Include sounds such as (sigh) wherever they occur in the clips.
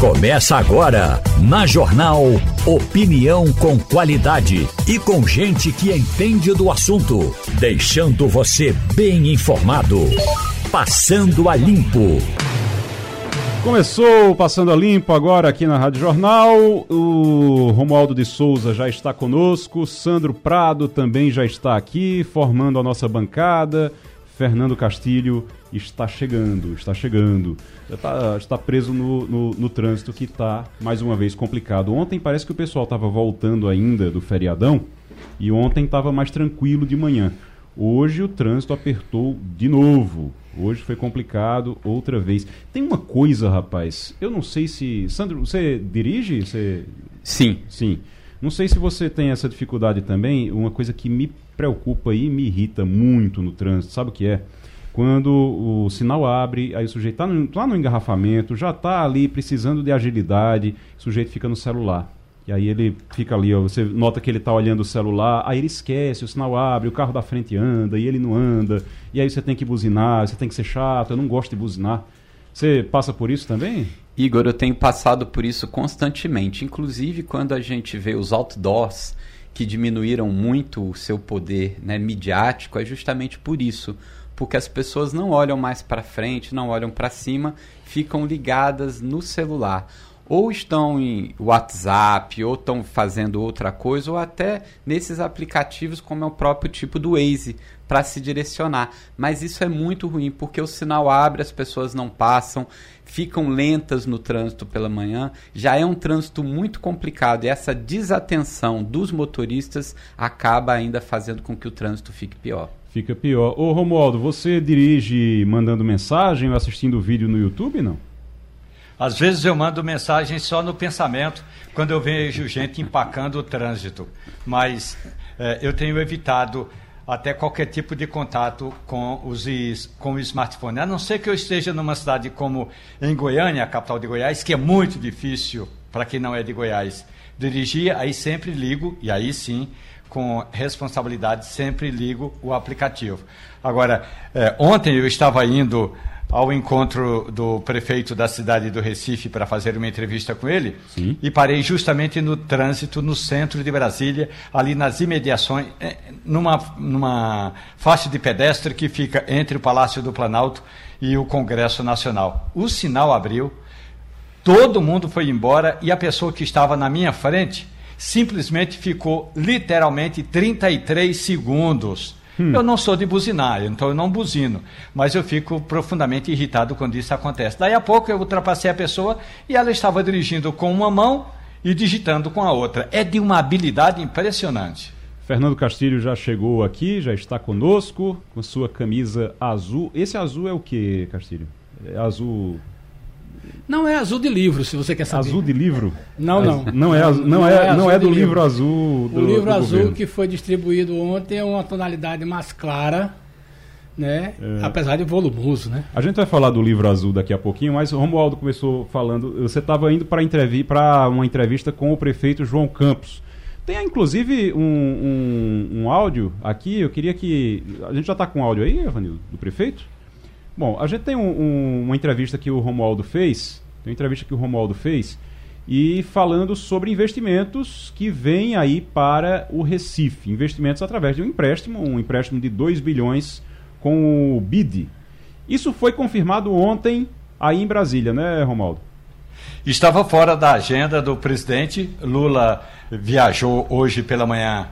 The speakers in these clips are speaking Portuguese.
Começa agora, na Jornal Opinião com qualidade e com gente que entende do assunto, deixando você bem informado. Passando a Limpo. Começou Passando a Limpo agora aqui na Rádio Jornal. O Romualdo de Souza já está conosco, Sandro Prado também já está aqui, formando a nossa bancada. Fernando Castilho está chegando, está chegando. Está, está preso no, no, no trânsito que está, mais uma vez, complicado. Ontem parece que o pessoal estava voltando ainda do feriadão e ontem estava mais tranquilo de manhã. Hoje o trânsito apertou de novo. Hoje foi complicado outra vez. Tem uma coisa, rapaz. Eu não sei se. Sandro, você dirige? Você... Sim. Sim. Não sei se você tem essa dificuldade também. Uma coisa que me preocupa e me irrita muito no trânsito, sabe o que é? Quando o sinal abre, aí o sujeito está no, tá no engarrafamento, já está ali precisando de agilidade, o sujeito fica no celular. E aí ele fica ali, ó, você nota que ele está olhando o celular, aí ele esquece, o sinal abre, o carro da frente anda e ele não anda, e aí você tem que buzinar, você tem que ser chato, eu não gosto de buzinar. Você passa por isso também? Igor, eu tenho passado por isso constantemente, inclusive quando a gente vê os outdoors que diminuíram muito o seu poder né, midiático é justamente por isso. Porque as pessoas não olham mais para frente, não olham para cima, ficam ligadas no celular. Ou estão em WhatsApp, ou estão fazendo outra coisa, ou até nesses aplicativos, como é o próprio tipo do Waze, para se direcionar. Mas isso é muito ruim, porque o sinal abre, as pessoas não passam, ficam lentas no trânsito pela manhã. Já é um trânsito muito complicado e essa desatenção dos motoristas acaba ainda fazendo com que o trânsito fique pior. Fica pior. Ô Romualdo, você dirige mandando mensagem ou assistindo vídeo no YouTube, não? Às vezes eu mando mensagem só no pensamento, quando eu vejo gente empacando o trânsito. Mas é, eu tenho evitado até qualquer tipo de contato com, os, com o smartphone. A não ser que eu esteja numa cidade como em Goiânia, a capital de Goiás, que é muito difícil para quem não é de Goiás dirigir, aí sempre ligo, e aí sim, com responsabilidade, sempre ligo o aplicativo. Agora, eh, ontem eu estava indo ao encontro do prefeito da cidade do Recife para fazer uma entrevista com ele Sim. e parei justamente no trânsito no centro de Brasília, ali nas imediações, eh, numa, numa faixa de pedestre que fica entre o Palácio do Planalto e o Congresso Nacional. O sinal abriu, todo mundo foi embora e a pessoa que estava na minha frente simplesmente ficou literalmente 33 segundos Hum. Eu não sou de buzinar, então eu não buzino. Mas eu fico profundamente irritado quando isso acontece. Daí a pouco eu ultrapassei a pessoa e ela estava dirigindo com uma mão e digitando com a outra. É de uma habilidade impressionante. Fernando Castilho já chegou aqui, já está conosco, com sua camisa azul. Esse azul é o que, Castilho? É azul não é azul de livro, se você quer saber. Azul de livro? Não, não. Não é, não, não é, não é do livro, livro azul do O livro azul governo. que foi distribuído ontem é uma tonalidade mais clara, né? É. Apesar de volumoso, né? A gente vai falar do livro azul daqui a pouquinho, mas o Romualdo começou falando, você estava indo para entrevi uma entrevista com o prefeito João Campos. Tem inclusive um, um, um áudio aqui, eu queria que. A gente já está com áudio aí, Evanildo, do prefeito? Bom, a gente tem um, um, uma entrevista que o Romualdo fez, tem uma entrevista que o Romualdo fez, e falando sobre investimentos que vêm aí para o Recife. Investimentos através de um empréstimo, um empréstimo de 2 bilhões com o BID. Isso foi confirmado ontem aí em Brasília, né, Romualdo? Estava fora da agenda do presidente. Lula viajou hoje pela manhã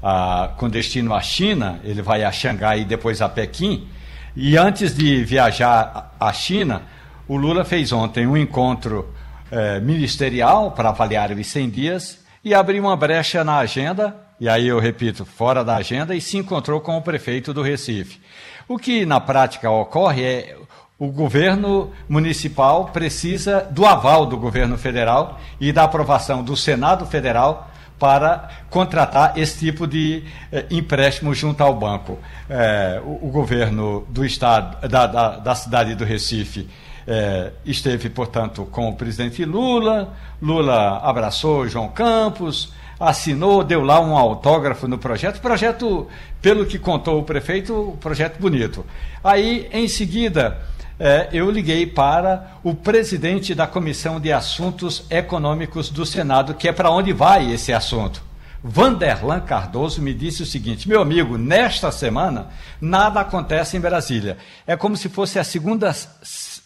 ah, com destino à China, ele vai a Xangai e depois a Pequim. E antes de viajar à China, o Lula fez ontem um encontro eh, ministerial para avaliar os 100 dias e abriu uma brecha na agenda, e aí eu repito, fora da agenda, e se encontrou com o prefeito do Recife. O que na prática ocorre é o governo municipal precisa do aval do governo federal e da aprovação do Senado Federal para contratar esse tipo de eh, empréstimo junto ao banco. Eh, o, o, governo do estado, da, da, da cidade do Recife, eh, esteve, portanto, com o presidente Lula. Lula abraçou João Campos, assinou, deu lá um autógrafo no projeto. Projeto, pelo que contou o prefeito, projeto bonito. Aí, em seguida, é, eu liguei para o presidente da Comissão de Assuntos Econômicos do Senado, que é para onde vai esse assunto. Vanderlan Cardoso me disse o seguinte: meu amigo, nesta semana nada acontece em Brasília. É como se fosse a segunda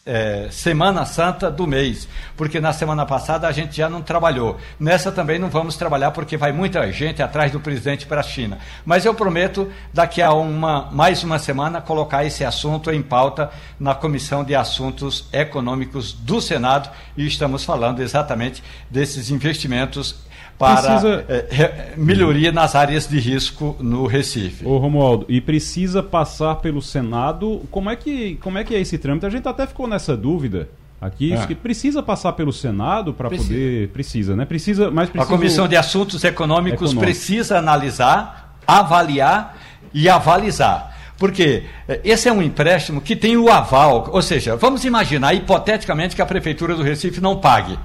é, Semana Santa do mês, porque na semana passada a gente já não trabalhou. Nessa também não vamos trabalhar porque vai muita gente atrás do presidente para a China. Mas eu prometo, daqui a uma, mais uma semana, colocar esse assunto em pauta na Comissão de Assuntos Econômicos do Senado e estamos falando exatamente desses investimentos para precisa... é, melhoria nas áreas de risco no Recife. Ô Romualdo, e precisa passar pelo Senado. Como é que, como é, que é esse trâmite? A gente até ficou nessa dúvida aqui, é. que precisa passar pelo Senado para poder. Precisa, né? Precisa, mas precisa. A Comissão de Assuntos Econômicos Econômico. precisa analisar, avaliar e avalizar. Porque é, esse é um empréstimo que tem o aval, ou seja, vamos imaginar hipoteticamente que a Prefeitura do Recife não pague.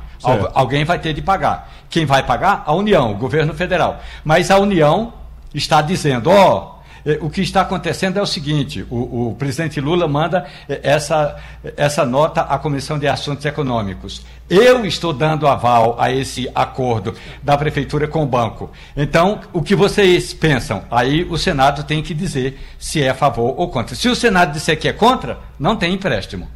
Alguém vai ter de pagar. Quem vai pagar? A União, o governo federal. Mas a União está dizendo: ó, oh, o que está acontecendo é o seguinte: o, o, presidente Lula manda essa, essa nota à Comissão de Assuntos Econômicos. Eu estou dando aval a esse acordo da Prefeitura com o banco. Então, o que vocês pensam? Aí o Senado tem que dizer se é a favor ou contra. Se o Senado disser que é contra, não tem empréstimo.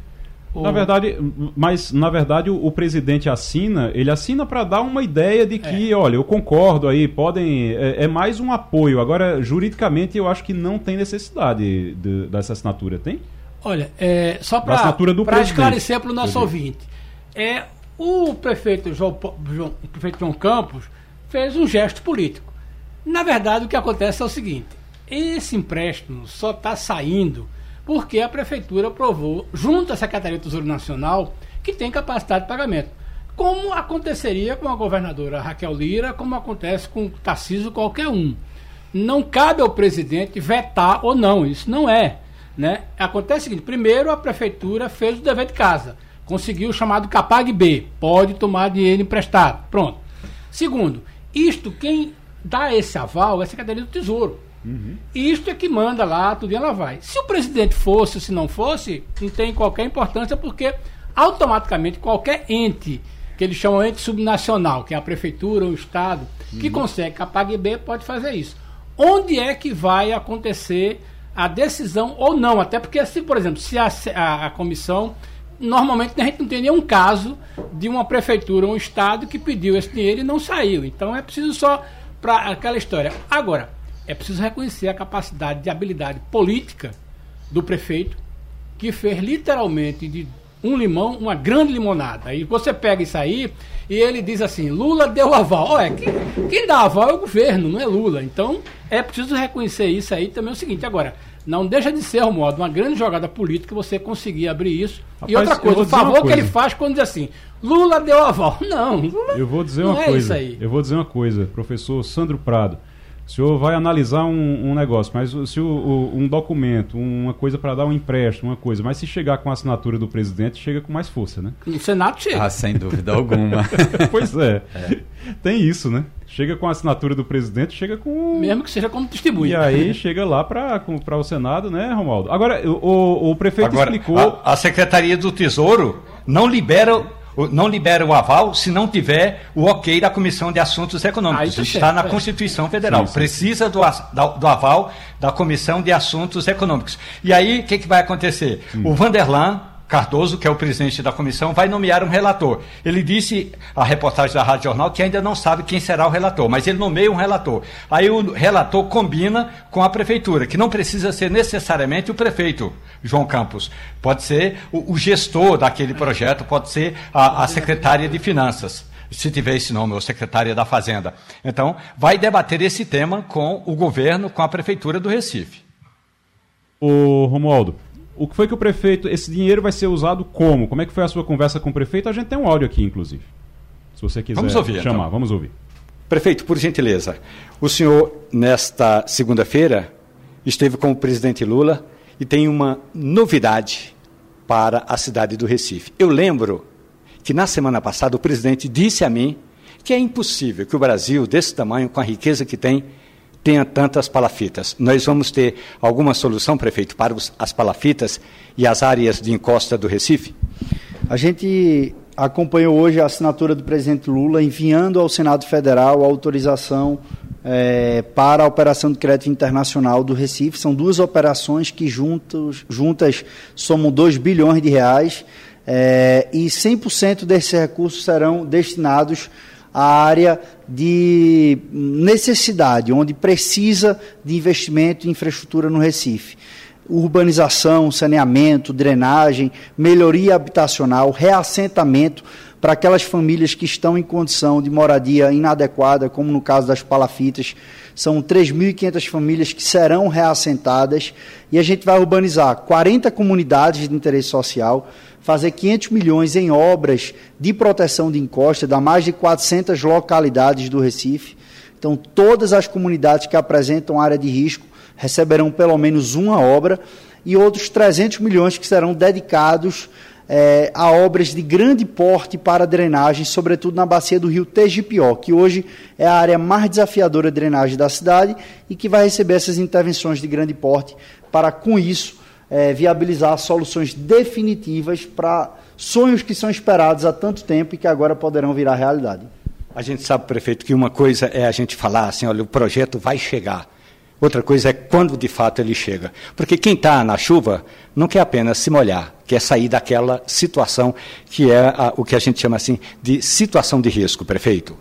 Na verdade, mas na verdade o, o presidente assina, ele assina para dar uma ideia de que, é. olha, eu concordo aí, podem. É, é, mais um apoio. Agora, juridicamente, eu acho que não tem necessidade de, dessa assinatura, tem? Olha, é, só para esclarecer para o nosso ouvinte, é, o prefeito João, João, o prefeito João Campos fez um gesto político. Na verdade, o que acontece é o seguinte: esse empréstimo só está saindo porque a prefeitura aprovou, junto à Secretaria do Tesouro Nacional, que tem capacidade de pagamento. Como aconteceria com a governadora Raquel Lira, como acontece com o Tarcísio qualquer um. Não cabe ao presidente vetar ou não, isso não é. Né? Acontece o seguinte: primeiro, a prefeitura fez o dever de casa, conseguiu o chamado Capag B, pode tomar dinheiro emprestado. Pronto. Segundo, isto quem dá esse aval é a Secretaria do Tesouro. Uhum. Isto é que manda lá, tudo e ela vai. Se o presidente fosse se não fosse, não tem qualquer importância, porque automaticamente qualquer ente, que eles chamam ente subnacional, que é a prefeitura ou o Estado, uhum. que consegue Capag B, pode fazer isso. Onde é que vai acontecer a decisão ou não? Até porque, se, por exemplo, se a, a, a comissão normalmente a gente não tem nenhum caso de uma prefeitura ou um estado que pediu esse dinheiro e não saiu. Então é preciso só para aquela história. Agora, é preciso reconhecer a capacidade de habilidade política do prefeito, que fez literalmente de um limão uma grande limonada. Aí você pega isso aí e ele diz assim: Lula deu aval. Olha, quem, quem dá aval é o governo, não é Lula. Então é preciso reconhecer isso aí também. É o seguinte: agora, não deixa de ser, modo uma grande jogada política você conseguir abrir isso. Rapaz, e outra coisa, o favor que ele faz quando diz assim: Lula deu aval. (laughs) Não, Lula, eu vou dizer uma é coisa. Eu vou dizer uma coisa, professor Sandro Prado. O senhor vai analisar um, um negócio, mas se o, o, um documento, uma coisa para dar um empréstimo, uma coisa, mas se chegar com a assinatura do presidente, chega com mais força, né? O Senado chega. Ah, sem dúvida alguma. (laughs) pois é. é. Tem isso, né? Chega com a assinatura do presidente, chega com. Mesmo que seja como testemunha. E aí chega lá para o Senado, né, Romualdo? Agora, o, o prefeito Agora, explicou. A, a Secretaria do Tesouro não libera não libera o aval se não tiver o ok da Comissão de Assuntos Econômicos. Isso está na é. Constituição Federal. Sim, sim. Precisa do, do, aval da Comissão de Assuntos Econômicos. E aí, o que, que vai acontecer? Hum. O Vanderlan Cardoso, que é o presidente da comissão, vai nomear um relator. Ele disse à reportagem da Rádio Jornal que ainda não sabe quem será o relator, mas ele nomeia um relator. Aí o relator combina com a prefeitura, que não precisa ser necessariamente o prefeito, João Campos. Pode ser o, o gestor daquele projeto, pode ser a, a secretária de Finanças se tiver esse nome, ou secretária da Fazenda. Então, vai debater esse tema com o governo, com a prefeitura do Recife. O Romualdo, o que foi que o prefeito. Esse dinheiro vai ser usado como? Como é que foi a sua conversa com o prefeito? A gente tem um áudio aqui, inclusive. Se você quiser vamos ouvir, chamar, então. vamos ouvir. Prefeito, por gentileza, o senhor, nesta segunda-feira, esteve com o presidente Lula e tem uma novidade para a cidade do Recife. Eu lembro que na semana passada o presidente disse a mim que é impossível que o Brasil, desse tamanho, com a riqueza que tem, tenha tantas palafitas. Nós vamos ter alguma solução, prefeito, para as palafitas e as áreas de encosta do Recife? A gente acompanhou hoje a assinatura do presidente Lula enviando ao Senado Federal a autorização é, para a operação de crédito internacional do Recife. São duas operações que juntos, juntas somam 2 bilhões de reais é, e 100% desses recursos serão destinados à área de necessidade, onde precisa de investimento em infraestrutura no Recife urbanização, saneamento, drenagem, melhoria habitacional, reassentamento para aquelas famílias que estão em condição de moradia inadequada, como no caso das palafitas. São 3.500 famílias que serão reassentadas e a gente vai urbanizar 40 comunidades de interesse social, fazer 500 milhões em obras de proteção de encosta da mais de 400 localidades do Recife. Então, todas as comunidades que apresentam área de risco receberão pelo menos uma obra e outros 300 milhões que serão dedicados é, a obras de grande porte para drenagem, sobretudo na bacia do rio Tegipió, que hoje é a área mais desafiadora de drenagem da cidade e que vai receber essas intervenções de grande porte para, com isso, é, viabilizar soluções definitivas para sonhos que são esperados há tanto tempo e que agora poderão virar realidade. A gente sabe, prefeito, que uma coisa é a gente falar assim, olha, o projeto vai chegar. Outra coisa é quando de fato ele chega. Porque quem está na chuva não quer apenas se molhar, quer sair daquela situação que é a, o que a gente chama assim de situação de risco, prefeito.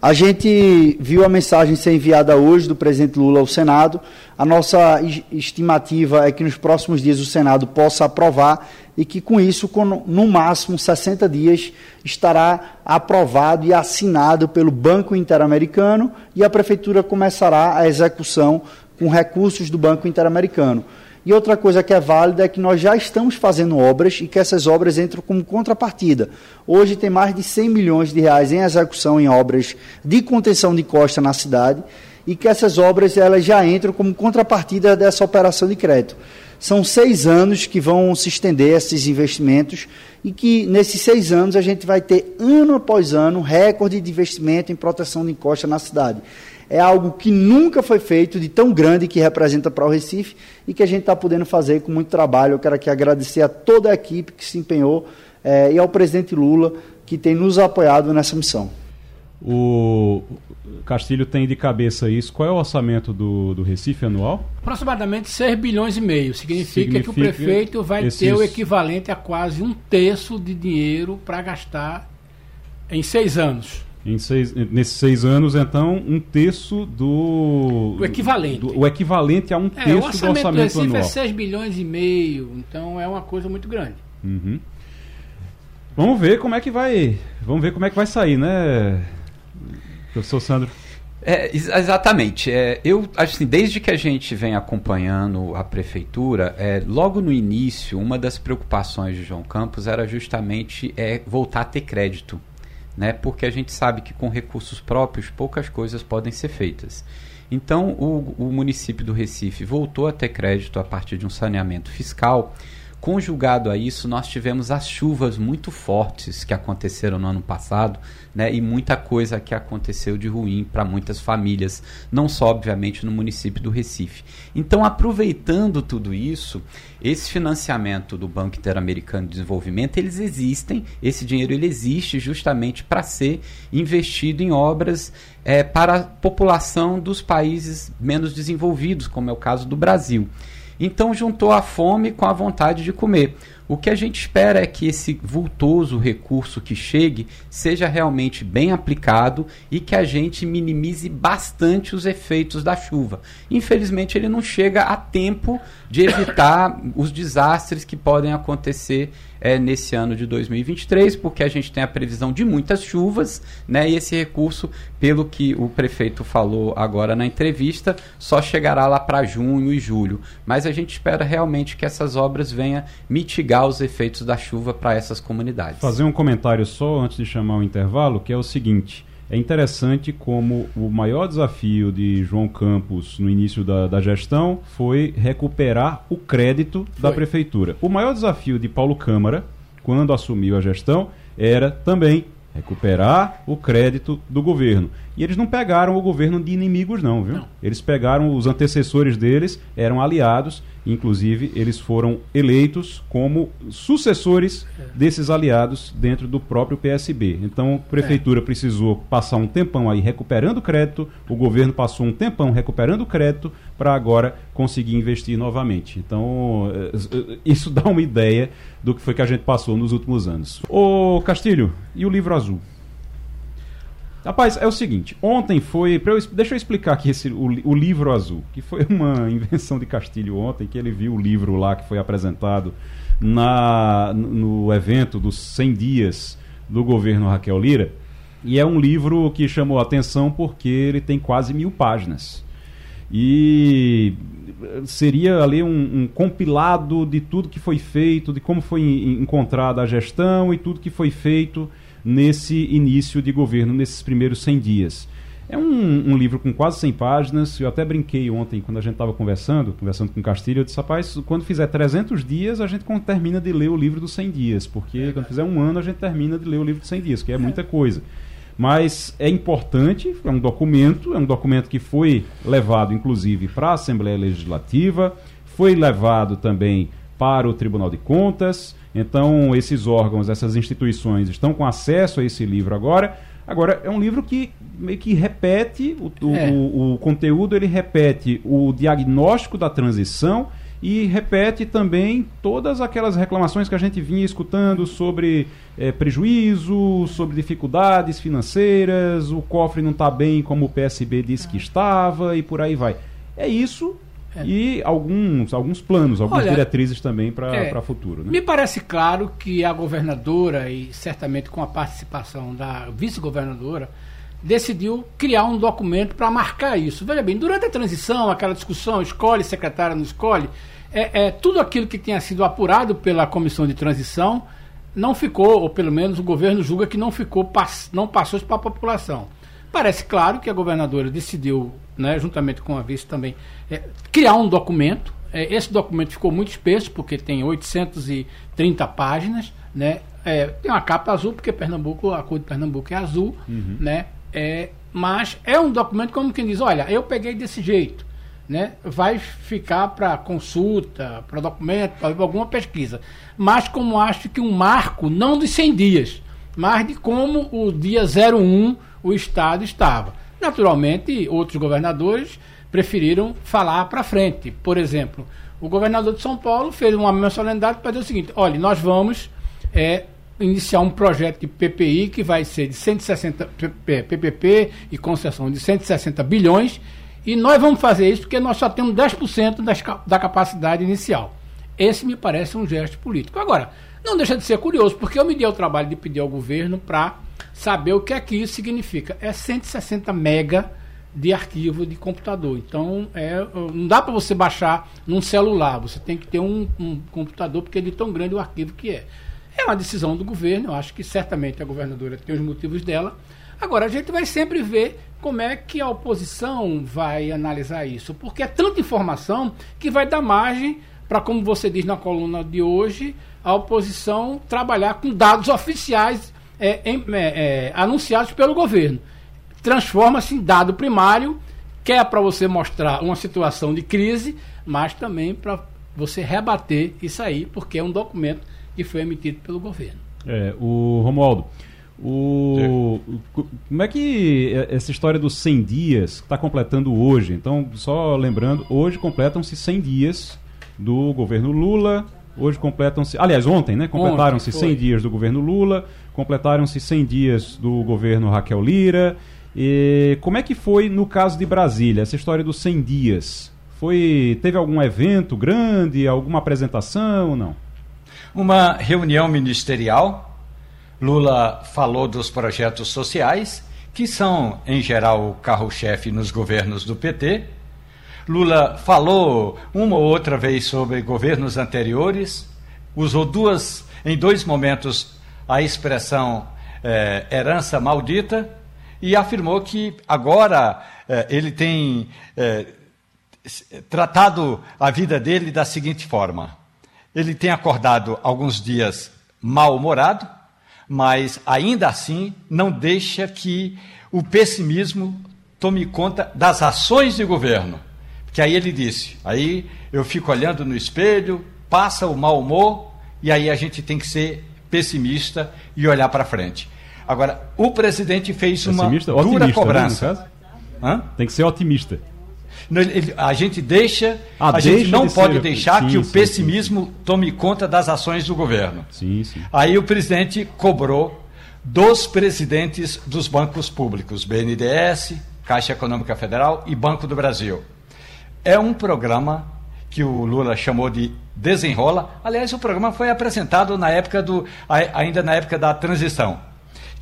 A gente viu a mensagem ser enviada hoje do presidente Lula ao Senado. A nossa estimativa é que nos próximos dias o Senado possa aprovar e que com isso, com, no máximo 60 dias, estará aprovado e assinado pelo Banco Interamericano e a Prefeitura começará a execução com recursos do Banco Interamericano. E outra coisa que é válida é que nós já estamos fazendo obras e que essas obras entram como contrapartida. Hoje tem mais de 100 milhões de reais em execução em obras de contenção de costa na cidade e que essas obras elas já entram como contrapartida dessa operação de crédito. São seis anos que vão se estender esses investimentos e que nesses seis anos a gente vai ter ano após ano recorde de investimento em proteção de encosta na cidade é algo que nunca foi feito, de tão grande que representa para o Recife e que a gente está podendo fazer com muito trabalho. Eu quero aqui agradecer a toda a equipe que se empenhou é, e ao presidente Lula que tem nos apoiado nessa missão. O Castilho tem de cabeça isso. Qual é o orçamento do, do Recife anual? Aproximadamente 6 bilhões e meio. Significa, Significa que o prefeito vai esses... ter o equivalente a quase um terço de dinheiro para gastar em seis anos. Em seis, nesses seis anos, então, um terço do. O equivalente. Do, o equivalente a um é, terço o orçamento do orçamento do Recife anual. é 6 bilhões e meio, então é uma coisa muito grande. Uhum. Vamos ver como é que vai. Vamos ver como é que vai sair, né, professor Sandro? É, exatamente. É, eu assim, desde que a gente vem acompanhando a prefeitura, é, logo no início, uma das preocupações de João Campos era justamente é, voltar a ter crédito né? Porque a gente sabe que com recursos próprios poucas coisas podem ser feitas. Então, o, o município do Recife voltou a ter crédito a partir de um saneamento fiscal Conjugado a isso, nós tivemos as chuvas muito fortes que aconteceram no ano passado, né, e muita coisa que aconteceu de ruim para muitas famílias, não só obviamente no município do Recife. Então, aproveitando tudo isso, esse financiamento do Banco Interamericano de Desenvolvimento, eles existem, esse dinheiro ele existe justamente para ser investido em obras é, para a população dos países menos desenvolvidos, como é o caso do Brasil. Então juntou a fome com a vontade de comer. O que a gente espera é que esse vultoso recurso que chegue seja realmente bem aplicado e que a gente minimize bastante os efeitos da chuva. Infelizmente, ele não chega a tempo de evitar (coughs) os desastres que podem acontecer é, nesse ano de 2023, porque a gente tem a previsão de muitas chuvas, né? E esse recurso, pelo que o prefeito falou agora na entrevista, só chegará lá para junho e julho. Mas a gente espera realmente que essas obras venham mitigar os efeitos da chuva para essas comunidades. Fazer um comentário só antes de chamar o intervalo, que é o seguinte. É interessante como o maior desafio de João Campos no início da, da gestão foi recuperar o crédito foi. da prefeitura. O maior desafio de Paulo Câmara, quando assumiu a gestão, era também recuperar o crédito do governo. E eles não pegaram o governo de inimigos, não, viu? Não. Eles pegaram os antecessores deles, eram aliados, inclusive eles foram eleitos como sucessores desses aliados dentro do próprio PSB. Então, a prefeitura é. precisou passar um tempão aí recuperando crédito, o governo passou um tempão recuperando crédito para agora conseguir investir novamente. Então, eh, eh, isso (laughs) dá uma ideia do que foi que a gente passou nos últimos anos. Ô Castilho, e o livro azul? Rapaz, é o seguinte, ontem foi. Eu, deixa eu explicar aqui esse, o, o, livro azul, que foi (laughs) uma invenção de Castilho ontem, que ele viu o livro lá que foi apresentado na, no evento dos 100 dias do governo Raquel Lira. E é um livro que chamou a atenção porque ele tem quase mil páginas. E seria ali um, um, compilado de tudo que foi feito, de como foi encontrada a gestão e tudo que foi feito nesse início de governo, nesses primeiros 100 dias. É um, um livro com quase 100 páginas. Eu até brinquei ontem, quando a gente estava conversando, conversando com o Castilho, eu disse, rapaz, quando fizer 300 dias, a gente termina de ler o livro dos 100 dias. Porque é quando fizer um ano, a gente termina de ler o livro dos 100 dias, que é muita coisa mas é importante, é um documento, é um documento que foi levado inclusive para a Assembleia Legislativa, foi levado também para o Tribunal de Contas. Então, esses órgãos, essas instituições estão com acesso a esse livro agora. Agora, é um livro que meio que repete o, é. o, o conteúdo, ele repete o diagnóstico da transição e repete também todas aquelas reclamações que a gente vinha escutando sobre é, prejuízo, sobre dificuldades financeiras, o cofre não está bem como o PSB disse que estava e por aí vai. É isso é. e alguns, alguns planos, algumas Olha, diretrizes também para é, futuro. Né? Me parece claro que a governadora, e certamente com a participação da vice-governadora, decidiu criar um documento para marcar isso. Veja bem, durante a transição, aquela discussão, escolhe secretária, não escolhe, é, é, tudo aquilo que tinha sido apurado pela comissão de transição não ficou, ou pelo menos o governo julga que não ficou, não passou para a população. Parece claro que a governadora decidiu, né, juntamente com a vice também, é, criar um documento. É, esse documento ficou muito espesso, porque tem 830 páginas, né? É, tem uma capa azul, porque Pernambuco, a cor de Pernambuco é azul, uhum. né? É, mas é um documento como quem diz, olha, eu peguei desse jeito, né? Vai ficar para consulta, para documento, para alguma pesquisa. Mas como acho que um marco, não de 100 dias, mas de como o dia 01 o Estado estava. Naturalmente, outros governadores preferiram falar para frente. Por exemplo, o governador de São Paulo fez uma mensalidade para dizer o seguinte: olha, nós vamos é, iniciar um projeto de PPI que vai ser de 160 PPP e concessão de 160 bilhões e nós vamos fazer isso porque nós só temos 10% das, da capacidade inicial. Esse me parece um gesto político. Agora, não deixa de ser curioso, porque eu me dei o trabalho de pedir ao governo para saber o que é que isso significa. É 160 mega de arquivo de computador. Então, é, não dá para você baixar num celular. Você tem que ter um, um computador, porque é de tão grande o arquivo que é. É uma decisão do governo, eu acho que certamente a governadora tem os motivos dela. Agora, a gente vai sempre ver como é que a oposição vai analisar isso, porque é tanta informação que vai dar margem para, como você diz na coluna de hoje, a oposição trabalhar com dados oficiais é, é, é, anunciados pelo governo. Transforma-se em dado primário, que é para você mostrar uma situação de crise, mas também para você rebater isso aí, porque é um documento que foi emitido pelo governo. É, o Romualdo, o, como é que essa história dos 100 dias está completando hoje? Então, só lembrando, hoje completam-se 100 dias do governo Lula. Hoje completam-se, aliás, ontem, né? Completaram-se 100 dias do governo Lula, completaram-se 100 dias do governo Raquel Lira. E como é que foi no caso de Brasília, essa história dos 100 dias? Foi, teve algum evento grande, alguma apresentação ou não? Uma reunião ministerial. Lula falou dos projetos sociais, que são, em geral, o carro-chefe nos governos do PT. Lula falou uma ou outra vez sobre governos anteriores, usou duas, em dois momentos a expressão eh, herança maldita e afirmou que agora eh, ele tem eh, tratado a vida dele da seguinte forma: ele tem acordado alguns dias mal-humorado, mas ainda assim não deixa que o pessimismo tome conta das ações de governo. Que aí ele disse, aí eu fico olhando no espelho, passa o mau humor e aí a gente tem que ser pessimista e olhar para frente. Agora, o presidente fez uma dura né, cobrança. Né, Tem que ser otimista. A gente deixa, ah, a gente não de pode ser... deixar sim, que o sim, pessimismo sim, tome conta das ações do governo. Aí o presidente cobrou dos presidentes dos bancos públicos, BNDES, Caixa Econômica Federal e Banco do Brasil. É um programa que o Lula chamou de Desenrola. Aliás, o programa foi apresentado na época do, ainda na época da transição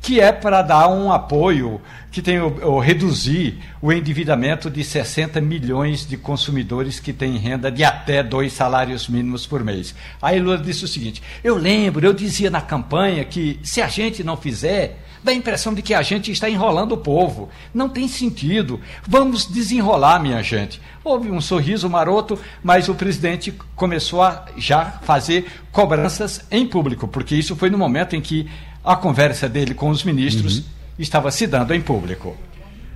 que é para dar um apoio, que tem o, o, reduzir o endividamento de 60 milhões de consumidores que têm renda de até dois salários mínimos por mês. Aí Lula disse o seguinte: eu lembro, eu dizia na campanha que se a gente não fizer, dá a impressão de que a gente está enrolando o povo. Não tem sentido. Vamos desenrolar, minha gente. Houve um sorriso maroto, mas o presidente começou a já fazer cobranças em público, porque isso foi no momento em que a conversa dele com os ministros uhum. estava se dando em público.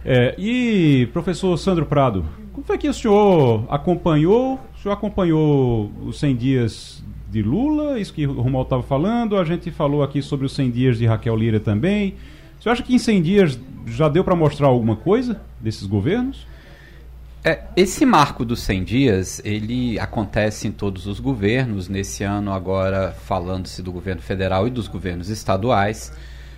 É, e, professor Sandro Prado, como foi que o senhor acompanhou? O senhor acompanhou os 100 dias de Lula, isso que o Romualdo estava falando, a gente falou aqui sobre os 100 dias de Raquel Lira também. O senhor acha que em 100 dias já deu para mostrar alguma coisa desses governos? É, esse marco dos 100 dias, ele acontece em todos os governos. Nesse ano, agora, falando-se do governo federal e dos governos estaduais.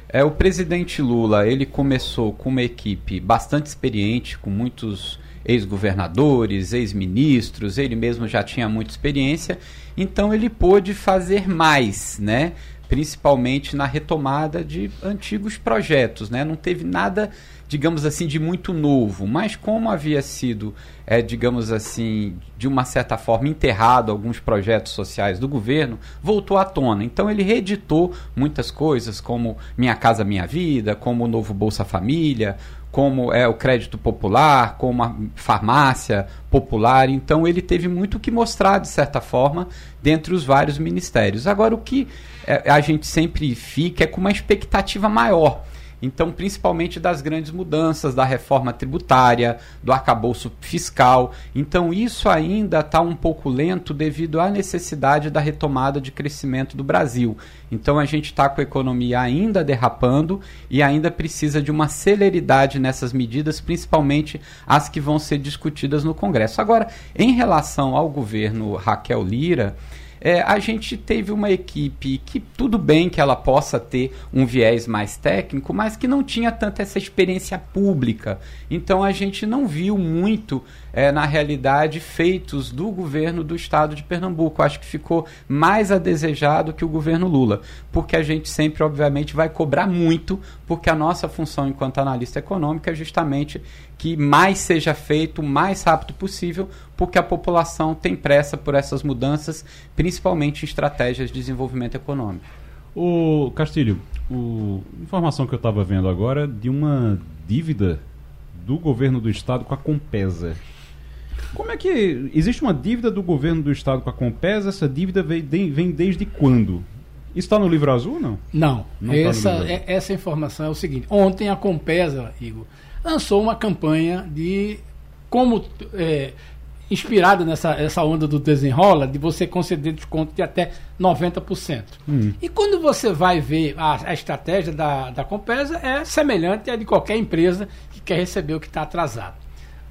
É, o presidente Lula, ele começou com uma equipe bastante experiente, com muitos ex-governadores, ex-ministros, ele mesmo já tinha muita experiência, então ele pôde fazer mais, né? Principalmente na retomada de antigos projetos, né? Não teve nada digamos assim, de muito novo, mas como havia sido, é, digamos assim, de uma certa forma enterrado alguns projetos sociais do governo, voltou à tona. Então ele reeditou muitas coisas, como Minha Casa Minha Vida, como o novo Bolsa Família, como é o crédito popular, como a farmácia popular. Então ele teve muito que mostrar, de certa forma, dentre os vários ministérios. Agora, o que é, a gente sempre fica é com uma expectativa maior então, principalmente das grandes mudanças da reforma tributária, do arcabouço fiscal. Então, isso ainda está um pouco lento devido à necessidade da retomada de crescimento do Brasil. Então, a gente está com a economia ainda derrapando e ainda precisa de uma celeridade nessas medidas, principalmente as que vão ser discutidas no Congresso. Agora, em relação ao governo Raquel Lira. É, a gente teve uma equipe que tudo bem que ela possa ter um viés mais técnico, mas que não tinha tanta essa experiência pública. Então a gente não viu muito, é, na realidade, feitos do governo do estado de Pernambuco. Acho que ficou mais a desejado que o governo Lula, porque a gente sempre, obviamente, vai cobrar muito, porque a nossa função enquanto analista econômica é justamente que mais seja feito o mais rápido possível, porque a população tem pressa por essas mudanças, principalmente em estratégias de desenvolvimento econômico. O Castilho, o informação que eu estava vendo agora de uma dívida do governo do estado com a Compesa. Como é que existe uma dívida do governo do estado com a Compesa? Essa dívida vem, vem desde quando? Isso está no livro azul, não? Não. não essa, tá é, essa informação é o seguinte. Ontem a Compesa, Igor, lançou uma campanha de como é, inspirada nessa essa onda do desenrola, de você conceder desconto de até 90%. Hum. E quando você vai ver a, a, estratégia da, da Compesa, é semelhante à de qualquer empresa que quer receber o que está atrasado.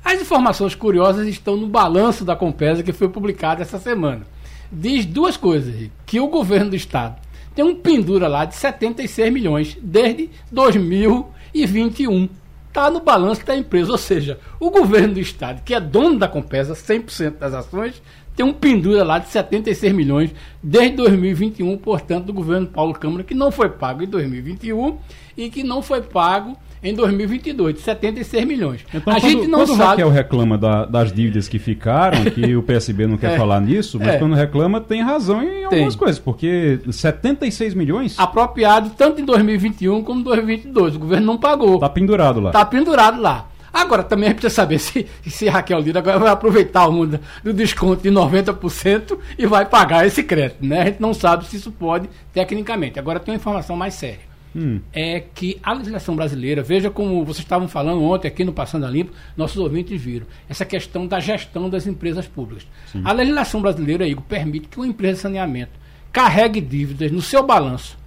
As informações curiosas estão no balanço da Compesa que foi publicado essa semana. Diz duas coisas, que o governo do estado tem um pendura lá de 76 milhões desde 2021 está no balanço da empresa. Ou seja, o governo do Estado, que é dono da Compesa, 100% das ações, tem um pendura lá de 76 milhões desde 2021, portanto, do governo Paulo Câmara, que não foi pago em 2021 e que não foi pago em 2022, de 76 milhões. Então, a quando, gente não quando sabe... o Raquel reclama da, das dívidas que ficaram, que o PSB não quer (laughs) é, falar nisso, mas é. quando reclama tem razão em algumas tem. coisas, porque 76 milhões... Apropriado tanto em 2021 como em 2022, o governo não pagou. Está pendurado lá. Está pendurado lá. Agora, também a gente precisa saber se, se Raquel Lira agora vai aproveitar o mundo do desconto de 90% e vai pagar esse crédito, né? A gente não sabe se isso pode tecnicamente. Agora tem uma informação mais séria. Hum. é que a legislação brasileira, veja como vocês estavam falando ontem aqui no Passando a Limpo, nossos ouvintes viram, essa questão da gestão das empresas públicas. Sim. A legislação brasileira, Igor, permite que uma empresa de saneamento carregue dívidas no seu balanço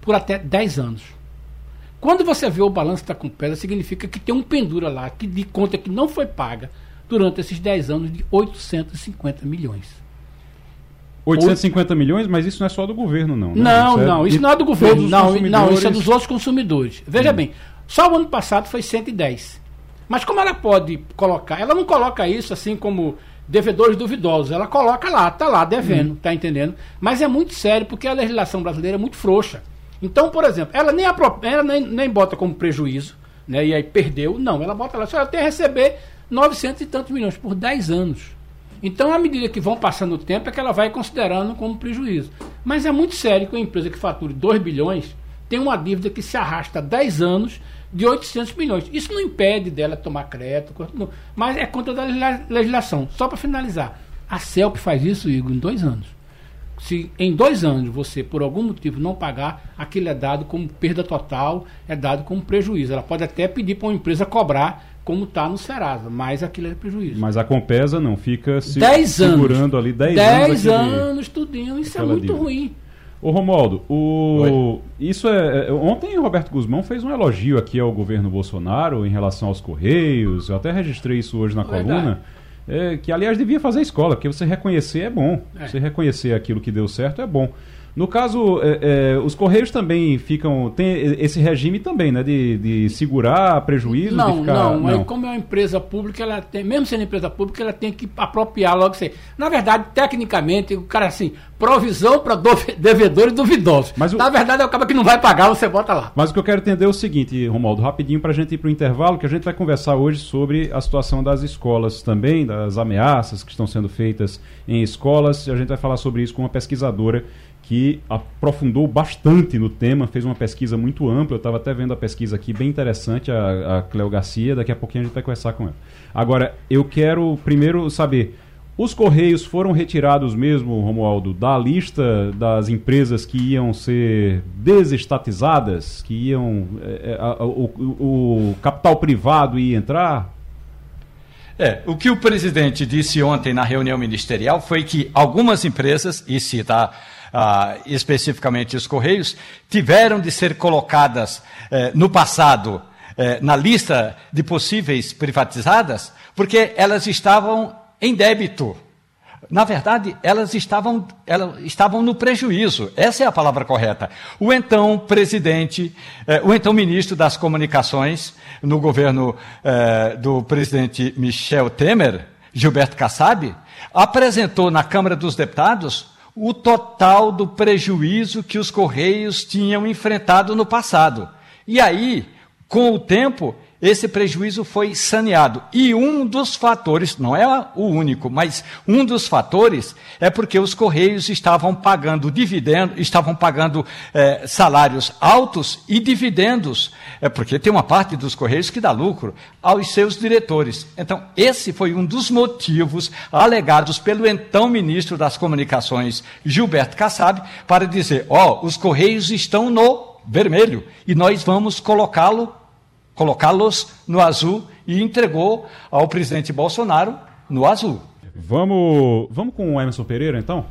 por até 10 anos. Quando você vê o balanço está com pedra, significa que tem um pendura lá que de conta que não foi paga durante esses 10 anos de 850 milhões. 850 milhões, mas isso não é só do governo, não. Né? Não, isso é não, isso não é do governo. Não, não, isso é dos outros consumidores. Veja hum. bem, só o ano passado foi 110. Mas como ela pode colocar? Ela não coloca isso assim como devedores duvidosos. Ela coloca lá, tá lá, devendo, hum. tá entendendo? Mas é muito sério, porque a legislação brasileira é muito frouxa. Então, por exemplo, ela nem, ela nem, nem bota como prejuízo, né? E aí perdeu. Não, ela bota lá, só ela tem a receber 900 e tantos milhões por 10 anos. Então, à medida que vão passando o tempo, é que ela vai considerando como prejuízo. Mas é muito sério que uma empresa que fature 2 bilhões tem uma dívida que se arrasta há 10 anos de 800 milhões. Isso não impede dela tomar crédito, mas é contra da legislação. Só para finalizar, a CELP faz isso, Igor, em dois anos. Se em dois anos você, por algum motivo, não pagar, aquilo é dado como perda total, é dado como prejuízo. Ela pode até pedir para uma empresa cobrar como está no Serasa, mas aquilo é prejuízo. Mas a Compesa não fica se dez segurando anos. ali 10 anos. 10 anos, tudinho, isso é muito dívida. ruim. Ô Romualdo, o... isso é, é. Ontem o Roberto Guzmão fez um elogio aqui ao governo Bolsonaro em relação aos Correios. Eu até registrei isso hoje na Verdade. coluna. É, que aliás devia fazer escola, porque você reconhecer é bom. É. Você reconhecer aquilo que deu certo é bom. No caso, é, é, os Correios também ficam. Tem esse regime também, né? De, de segurar prejuízo? Não, ficar, não, não. como é uma empresa pública, ela tem, mesmo sendo empresa pública, ela tem que apropriar logo isso aí. Na verdade, tecnicamente, o cara assim, provisão para devedores duvidosos. Mas o... Na verdade, é o cara que não vai pagar, você bota lá. Mas o que eu quero entender é o seguinte, Romualdo, rapidinho para a gente ir para o intervalo, que a gente vai conversar hoje sobre a situação das escolas também, das ameaças que estão sendo feitas em escolas. A gente vai falar sobre isso com uma pesquisadora que aprofundou bastante no tema, fez uma pesquisa muito ampla. Eu estava até vendo a pesquisa aqui, bem interessante, a, a Cleo Garcia. Daqui a pouquinho a gente vai conversar com ela. Agora, eu quero primeiro saber: os Correios foram retirados mesmo, Romualdo, da lista das empresas que iam ser desestatizadas, que iam. É, a, a, o, o capital privado ia entrar? É, o que o presidente disse ontem na reunião ministerial foi que algumas empresas, e cita ah, especificamente os Correios, tiveram de ser colocadas eh, no passado eh, na lista de possíveis privatizadas, porque elas estavam em débito. Na verdade, elas estavam, elas estavam no prejuízo. Essa é a palavra correta. O então presidente, eh, o então ministro das Comunicações no governo eh, do presidente Michel Temer, Gilberto Kassab, apresentou na Câmara dos Deputados o total do prejuízo que os Correios tinham enfrentado no passado. E aí, com o tempo, esse prejuízo foi saneado. E um dos fatores, não é o único, mas um dos fatores é porque os Correios estavam pagando dividendos, estavam pagando é, salários altos e dividendos, é porque tem uma parte dos Correios que dá lucro aos seus diretores. Então, esse foi um dos motivos alegados pelo então ministro das Comunicações, Gilberto Kassab, para dizer: ó, oh, os Correios estão no vermelho e nós vamos colocá-lo colocá-los no azul e entregou ao presidente Bolsonaro no azul. Vamos, vamos com o Emerson Pereira, então?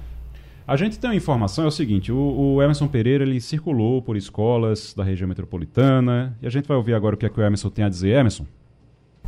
A gente tem uma informação, é o seguinte, o, o, Emerson Pereira ele circulou por escolas da região metropolitana e a gente vai ouvir agora o que, é que o Emerson tem a dizer. Emerson?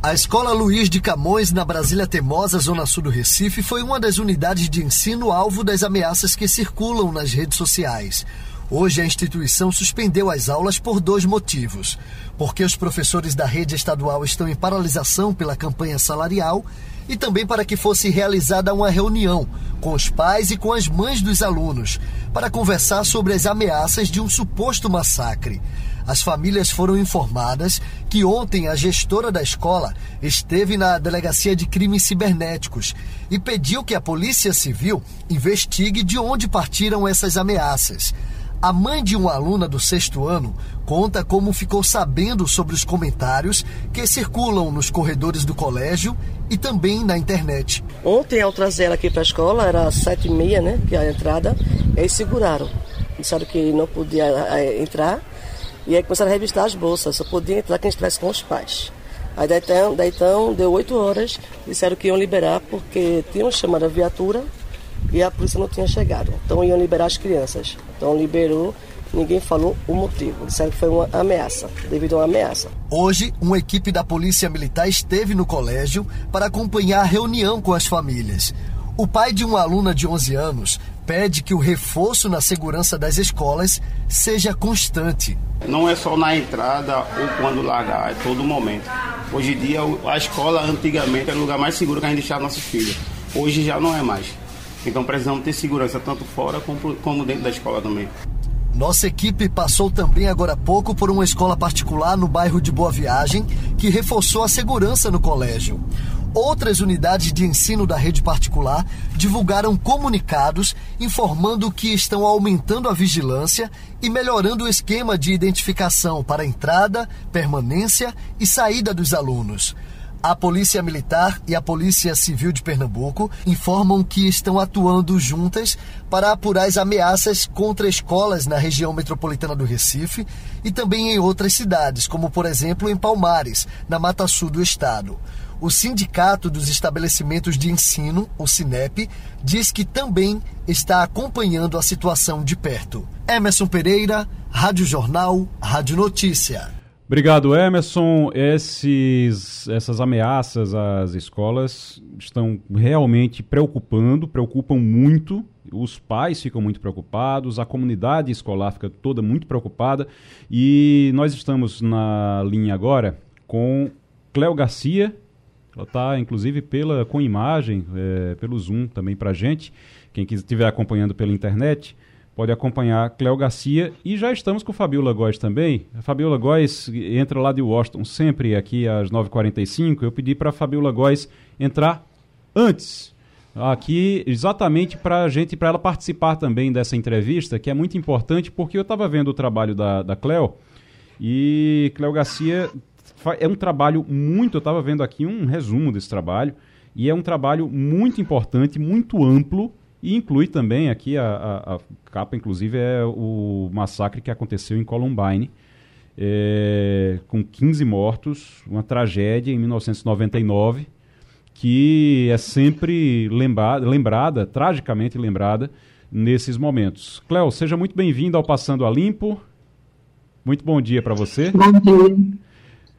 A Escola Luiz de Camões, na Brasília Temosa, zona sul do Recife, foi uma das unidades de ensino alvo das ameaças que circulam nas redes sociais. Hoje a instituição suspendeu as aulas por dois motivos. Porque os professores da rede estadual estão em paralisação pela campanha salarial e também para que fosse realizada uma reunião com os pais e com as mães dos alunos para conversar sobre as ameaças de um suposto massacre. As famílias foram informadas que ontem a gestora da escola esteve na Delegacia de Crimes Cibernéticos e pediu que a Polícia Civil investigue de onde partiram essas ameaças. A mãe de uma aluna do sexto ano conta como ficou sabendo sobre os comentários que circulam nos corredores do colégio e também na internet. Ontem, ao trazer ela aqui para a escola, era sete e meia, né, que é a entrada, eles seguraram. Disseram que não podia é, entrar E aí. Aí começaram a revistar as bolsas, só podia entrar quem estivesse com os pais. Aí daí então, daí então deu oito horas, disseram que iam liberar porque tinham chamado a viatura e a polícia não tinha chegado. Então iam liberar as crianças. Então liberou, ninguém falou o motivo. Disseram que foi uma ameaça, devido a uma ameaça. Hoje, uma equipe da Polícia Militar esteve no colégio para acompanhar a reunião com as famílias. O pai de uma aluna de 11 anos pede que o reforço na segurança das escolas seja constante. Não é só na entrada ou quando largar, é todo momento. Hoje em dia, a escola antigamente era o lugar mais seguro que a gente deixava nossos filhos. Hoje já não é mais. Então precisamos ter segurança tanto fora como dentro da escola também. Nossa equipe passou também agora há pouco por uma escola particular no bairro de Boa Viagem, que reforçou a segurança no colégio. Outras unidades de ensino da rede particular divulgaram comunicados informando que estão aumentando a vigilância e melhorando o esquema de identificação para entrada, permanência e saída dos alunos. A Polícia Militar e a Polícia Civil de Pernambuco informam que estão atuando juntas para apurar as ameaças contra escolas na região metropolitana do Recife e também em outras cidades, como por exemplo em Palmares, na Mata Sul do estado. O Sindicato dos Estabelecimentos de Ensino, o SINEP, diz que também está acompanhando a situação de perto. Emerson Pereira, Rádio Jornal, Rádio Notícia. Obrigado, Emerson. Esses, essas ameaças às escolas estão realmente preocupando, preocupam muito. Os pais ficam muito preocupados, a comunidade escolar fica toda muito preocupada. E nós estamos na linha agora com Cléo Garcia. Ela está, inclusive, pela, com imagem, é, pelo Zoom também para gente. Quem estiver acompanhando pela internet pode acompanhar Cléo Garcia e já estamos com Fabiola Góes também. A Fabiola Góes entra lá de Washington sempre aqui às 9h45. Eu pedi para a Fabiola Góes entrar antes aqui exatamente para a gente, para ela participar também dessa entrevista, que é muito importante porque eu estava vendo o trabalho da, da Cléo e Cléo Garcia é um trabalho muito, eu estava vendo aqui um resumo desse trabalho e é um trabalho muito importante, muito amplo e inclui também aqui a, a, a, capa, inclusive, é o massacre que aconteceu em Columbine, é, com 15 mortos, uma tragédia em 1999, que é sempre lembrada, lembrada tragicamente lembrada, nesses momentos. Cléo, seja muito bem-vindo ao Passando a Limpo. Muito bom dia para você. Bom dia.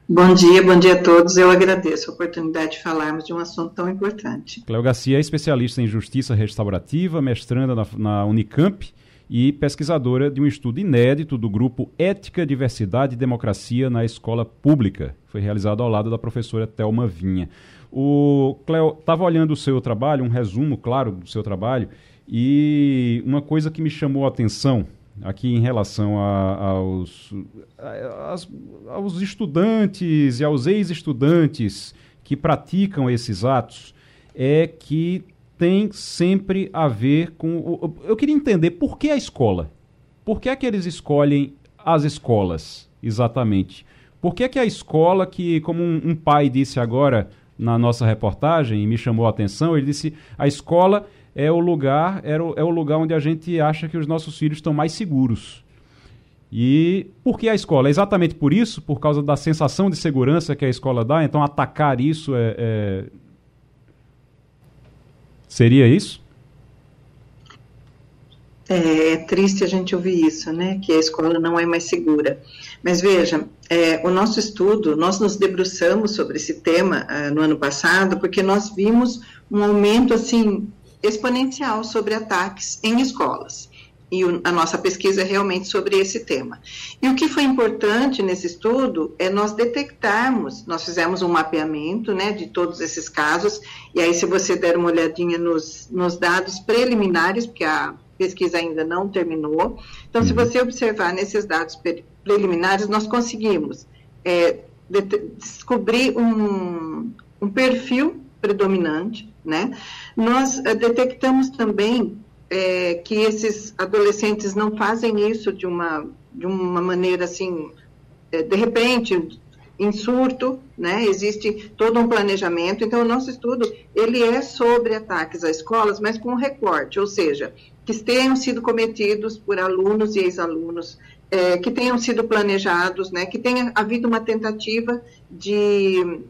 Bom dia, bom dia a todos. Eu agradeço a oportunidade de falarmos de um assunto tão importante. Cléo Garcia é especialista em justiça restaurativa, mestranda na, na, Unicamp e pesquisadora de um estudo inédito do grupo Ética, Diversidade e Democracia na Escola Pública. Foi realizado ao lado da professora Thelma Vinha. O Cléo estava olhando o seu trabalho, um resumo, claro, do seu trabalho, e uma coisa que me chamou a atenção aqui em relação a, aos, a, aos estudantes e aos ex-estudantes que praticam esses atos é que tem sempre a ver com. Eu queria entender por que a escola? Por que é que eles escolhem as escolas, exatamente? Por que é que a escola, que, como um, um pai disse agora na nossa reportagem e me chamou a atenção, ele disse: a escola é o lugar é o, é o lugar onde a gente acha que os nossos filhos estão mais seguros. E por que a escola? É exatamente por isso, por causa da sensação de segurança que a escola dá. Então, atacar isso é, é... seria isso? É, é, triste a gente ouvir isso, né? Que a escola não é mais segura. Mas veja, é, o nosso estudo, nós nos debruçamos sobre esse tema uh, no ano passado, porque nós vimos um aumento assim exponencial sobre ataques em escolas. E o, a nossa pesquisa é realmente sobre esse tema. E o que foi importante nesse estudo é nós detectarmos, nós fizemos um mapeamento né, de todos esses casos, e aí, se você der uma olhadinha nos, nos dados preliminares, porque a pesquisa ainda não terminou, então, uhum. se você observar nesses dados preliminares, nós conseguimos é, de, descobrir um, um perfil predominante, né? Nós uh, detectamos também é, que esses adolescentes não fazem isso de uma, de uma maneira assim, é, de repente, em surto, né? Existe todo um planejamento. Então, o nosso estudo ele é sobre ataques a escolas, mas com recorte, ou seja, que tenham sido cometidos por alunos e ex-alunos é, que tenham sido planejados, né, que tenha havido uma tentativa de,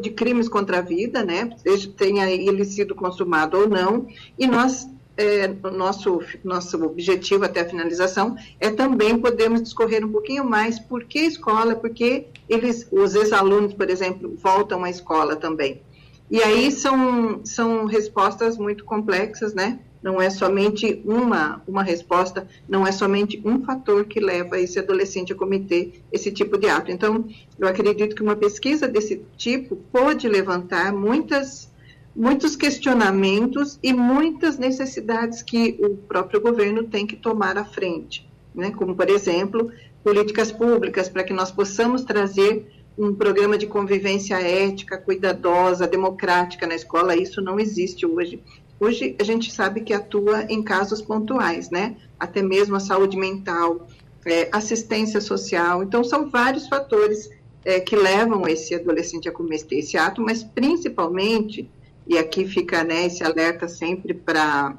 de crimes contra a vida, né, tenha ele sido consumado ou não, e nós é, nosso, nosso objetivo até a finalização é também podermos discorrer um pouquinho mais por que escola, porque eles, os ex-alunos, por exemplo, voltam à escola também. E aí são, são respostas muito complexas, né? Não é somente uma, uma resposta, não é somente um fator que leva esse adolescente a cometer esse tipo de ato. Então, eu acredito que uma pesquisa desse tipo pode levantar muitas muitos questionamentos e muitas necessidades que o próprio governo tem que tomar à frente, né? como, por exemplo, políticas públicas para que nós possamos trazer um programa de convivência ética, cuidadosa, democrática na escola. Isso não existe hoje. Hoje a gente sabe que atua em casos pontuais, né? Até mesmo a saúde mental, é, assistência social. Então, são vários fatores é, que levam esse adolescente a cometer esse ato, mas principalmente e aqui fica né, esse alerta sempre para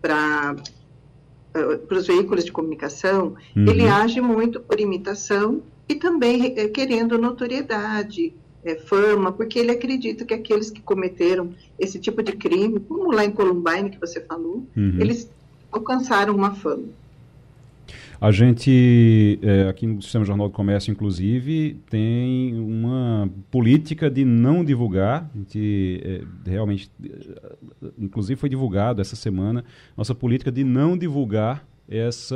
para uh, os veículos de comunicação, uhum. ele age muito por imitação e também é, querendo notoriedade, é, fama, porque ele acredita que aqueles que cometeram esse tipo de crime, como lá em Columbine que você falou, uhum. eles alcançaram uma fama. A gente, é, aqui no Sistema Jornal do Comércio, inclusive, tem uma política de não divulgar. A gente é, realmente, é, inclusive, foi divulgado essa semana nossa política de não divulgar essa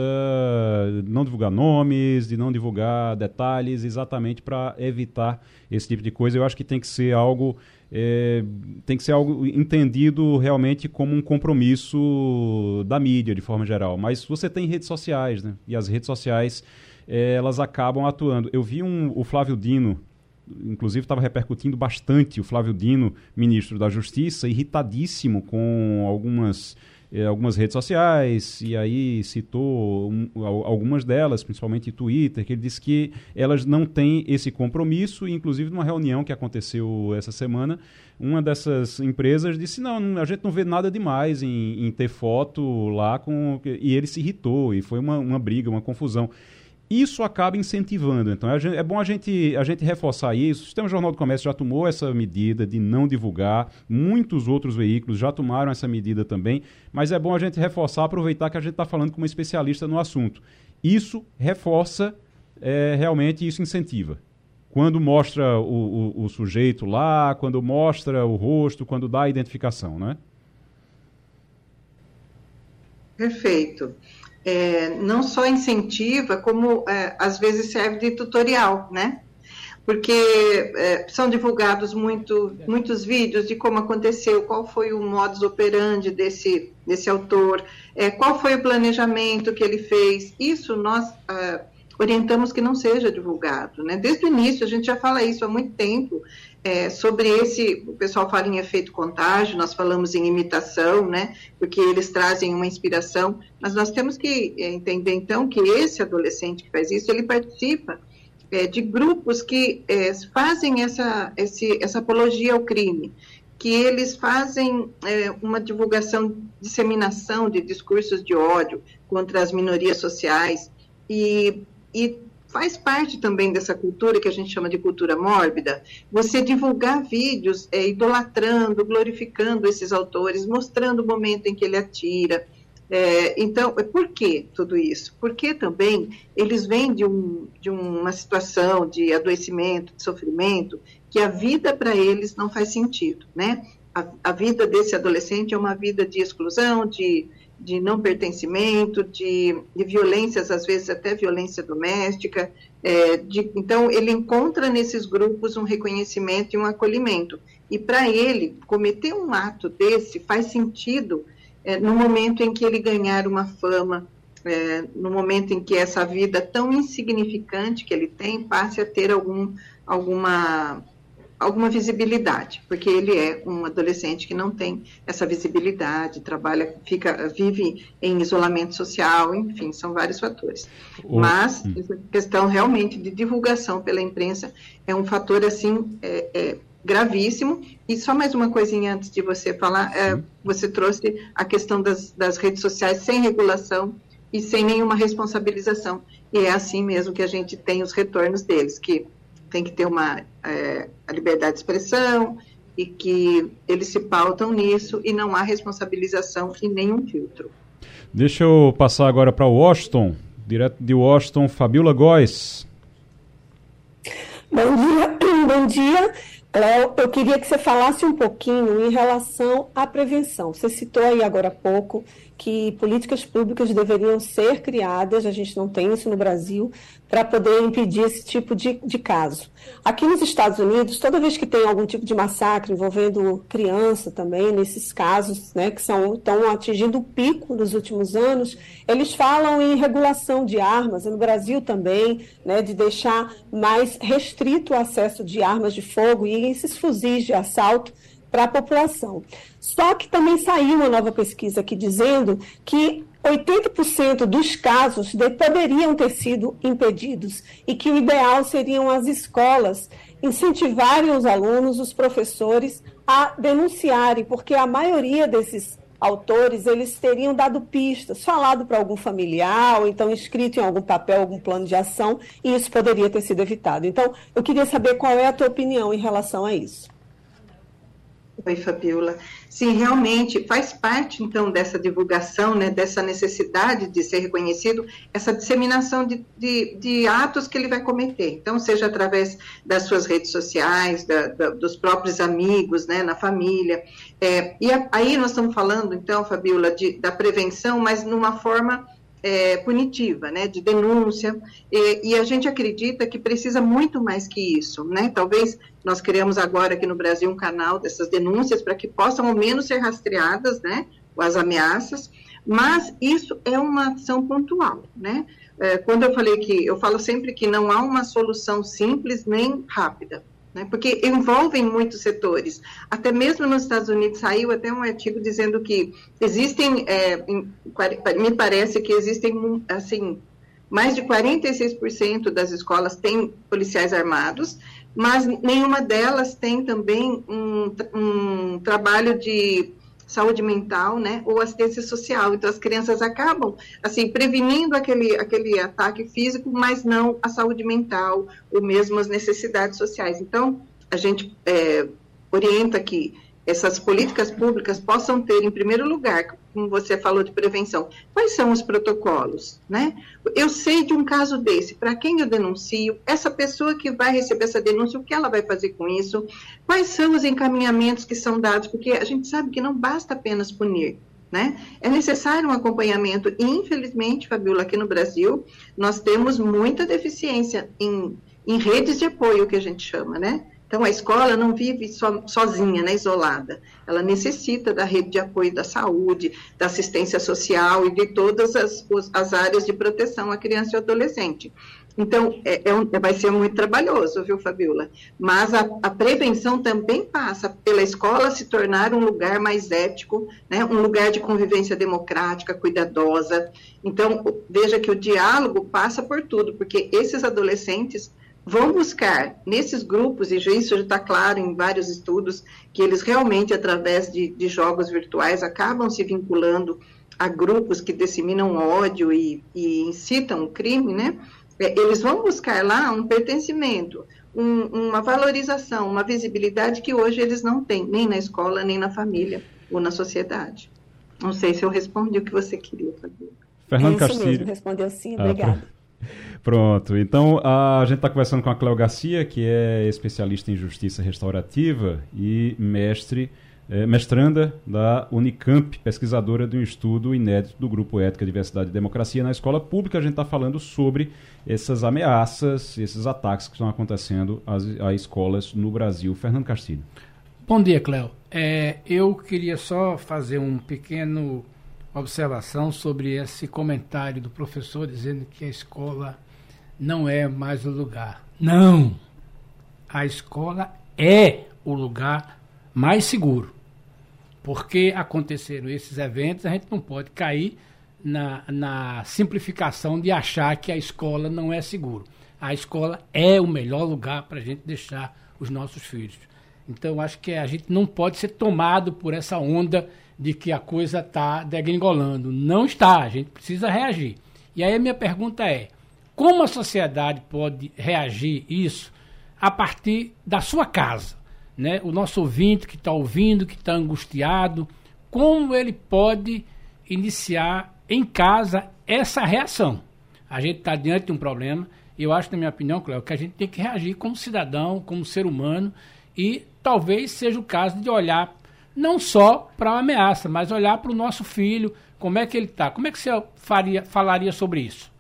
não divulgar nomes, de não divulgar detalhes, exatamente para evitar esse tipo de coisa. Eu acho que tem que ser algo é, tem que ser algo entendido realmente como um compromisso da mídia, de forma geral. Mas você tem redes sociais, né? E as redes sociais, é, elas acabam atuando. Eu vi um, o Flávio Dino, inclusive estava repercutindo bastante, o Flávio Dino, ministro da Justiça, irritadíssimo com algumas algumas redes sociais, e aí citou um, algumas delas, principalmente Twitter, que ele disse que elas não têm esse compromisso, e inclusive numa reunião que aconteceu essa semana, uma dessas empresas disse, não, a gente não vê nada demais em, em ter foto lá, com e ele se irritou, e foi uma, uma briga, uma confusão isso acaba incentivando. Então é, é bom a gente, a gente reforçar isso. O Sistema Jornal do Comércio já tomou essa medida de não divulgar, muitos outros veículos já tomaram essa medida também, mas é bom a gente reforçar, aproveitar que a gente está falando com uma especialista no assunto. Isso reforça, é, realmente, isso incentiva. Quando mostra o, o, o sujeito lá, quando mostra o rosto, quando dá a identificação, né? Perfeito é, não só incentiva, como é, às vezes serve de tutorial, né? Porque é, são divulgados muito, muitos vídeos de como aconteceu, qual foi o modus operandi desse, desse autor, é, qual foi o planejamento que ele fez. Isso nós ah, orientamos que não seja divulgado, né? Desde o início, a gente já fala isso há muito tempo, é, sobre esse, o pessoal fala em efeito contágio, nós falamos em imitação, né? Porque eles trazem uma inspiração, mas nós temos que é, entender então que esse adolescente que faz isso, ele participa é, de grupos que é, fazem essa, esse, essa apologia ao crime, que eles fazem é, uma divulgação, disseminação de discursos de ódio contra as minorias sociais e, e faz parte também dessa cultura que a gente chama de cultura mórbida, você divulgar vídeos é, idolatrando, glorificando esses autores, mostrando o momento em que ele atira. É, então, é, por que tudo isso? Porque também eles vêm de, um, de uma situação de adoecimento, de sofrimento, que a vida para eles não faz sentido, né? A, a vida desse adolescente é uma vida de exclusão, de de não pertencimento, de, de violências, às vezes até violência doméstica. É, de, então, ele encontra nesses grupos um reconhecimento e um acolhimento. E para ele, cometer um ato desse faz sentido é, no momento em que ele ganhar uma fama, é, no momento em que essa vida tão insignificante que ele tem passe a ter algum, alguma alguma visibilidade, porque ele é um adolescente que não tem essa visibilidade, trabalha, fica, vive em isolamento social, enfim, são vários fatores. O... Mas essa questão realmente de divulgação pela imprensa é um fator assim é, é gravíssimo. E só mais uma coisinha antes de você falar, é, você trouxe a questão das, das redes sociais sem regulação e sem nenhuma responsabilização. E é assim mesmo que a gente tem os retornos deles, que tem que ter uma é, a liberdade de expressão e que eles se pautam nisso e não há responsabilização e nenhum filtro. Deixa eu passar agora para Washington, direto de Washington, Fabiola Góes. Bom dia, (clears throat) bom dia. Léo, eu queria que você falasse um pouquinho em relação à prevenção. Você citou aí agora há pouco que políticas públicas deveriam ser criadas, a gente não tem isso no Brasil, para poder impedir esse tipo de, de caso. Aqui nos Estados Unidos, toda vez que tem algum tipo de massacre envolvendo criança também, nesses casos né, que são, estão atingindo o pico nos últimos anos, eles falam em regulação de armas, no Brasil também, né, de deixar mais restrito o acesso de armas de fogo e esses fuzis de assalto para a população. Só que também saiu uma nova pesquisa aqui dizendo que 80% dos casos poderiam ter sido impedidos e que o ideal seriam as escolas incentivarem os alunos, os professores a denunciarem, porque a maioria desses autores eles teriam dado pistas, falado para algum familiar ou então escrito em algum papel, algum plano de ação e isso poderia ter sido evitado. Então, eu queria saber qual é a tua opinião em relação a isso. Oi, Fabiola. Sim, realmente faz parte, então, dessa divulgação, né, dessa necessidade de ser reconhecido, essa disseminação de, de, de atos que ele vai cometer. Então, seja através das suas redes sociais, da, da, dos próprios amigos, né, na família. É, e a, aí nós estamos falando, então, Fabiola, de, da prevenção, mas numa forma é, punitiva, né, de denúncia, e, e, a gente acredita que precisa muito mais que isso, né, talvez nós criamos agora aqui no Brasil um canal dessas denúncias para que possam ao menos ser rastreadas, né, as ameaças, mas isso é uma ação pontual, né, é, quando eu falei que, eu falo sempre que não há uma solução simples nem rápida, né, porque envolvem muitos setores. Até mesmo nos Estados Unidos saiu até um artigo dizendo que existem, é, me parece que existem, assim, mais de 46% das escolas têm policiais armados, mas nenhuma delas tem também um, um trabalho de saúde mental, né, ou assistência social. Então, as crianças acabam, assim, prevenindo aquele, aquele ataque físico, mas não a saúde mental, ou mesmo as necessidades sociais. Então, a gente é, orienta que essas políticas públicas possam ter, em primeiro lugar, como você falou de prevenção, quais são os protocolos, né? Eu sei de um caso desse, para quem eu denuncio, essa pessoa que vai receber essa denúncia, o que ela vai fazer com isso? Quais são os encaminhamentos que são dados? Porque a gente sabe que não basta apenas punir, né? É necessário um acompanhamento. E, infelizmente, Fabiola, aqui no Brasil, nós temos muita deficiência em, em redes de apoio, que a gente chama, né? Então, a escola não vive so, sozinha, né, isolada. Ela necessita da rede de apoio da saúde, da assistência social e de todas as, as áreas de proteção à criança e ao adolescente. Então, é, é vai ser muito trabalhoso, viu, Fabiola? Mas a, a, prevenção também passa pela escola se tornar um lugar mais ético, né, um lugar de convivência democrática, cuidadosa. Então, veja que o diálogo passa por tudo, porque esses adolescentes vão buscar nesses grupos, e isso já está claro em vários estudos, que eles realmente, através de, de, jogos virtuais, acabam se vinculando a grupos que disseminam ódio e, e incitam o crime, né? É, eles vão buscar lá um pertencimento, um, uma valorização, uma visibilidade que hoje eles não têm, nem na escola, nem na família ou na sociedade. Não sei se eu respondi o que você queria fazer. Fernando é Castilho. Mesmo, respondeu sim, obrigada. Ah, (laughs) Pronto, então a gente está conversando com a Cléo Garcia, que é especialista em justiça restaurativa e mestre, é, mestranda da Unicamp, pesquisadora de um estudo inédito do Grupo Ética, Diversidade e Democracia na Escola Pública. A gente está falando sobre essas ameaças, esses ataques que estão acontecendo às, às escolas no Brasil. Fernando Castilho. Bom dia, Cléo. É, eu queria só fazer um pequeno observação sobre esse comentário do professor dizendo que a escola não é mais o lugar. Não! A escola é o lugar mais seguro. Porque aconteceram esses eventos, a gente não pode cair na, na simplificação de achar que a escola não é seguro. A escola é o melhor lugar para a gente deixar os nossos filhos. Então, acho que a gente não pode ser tomado por essa onda de que a coisa está degringolando. Não está, a gente precisa reagir. E aí a minha pergunta é: como a sociedade pode reagir isso a partir da sua casa? Né? O nosso ouvinte que está ouvindo, que está angustiado, como ele pode iniciar em casa essa reação? A gente está diante de um problema, e eu acho, na minha opinião, Cléo, que a gente tem que reagir como cidadão, como ser humano, e talvez seja o caso de olhar não só para a ameaça, mas olhar para o nosso filho, como é que ele está. Como é que você faria, falaria sobre isso?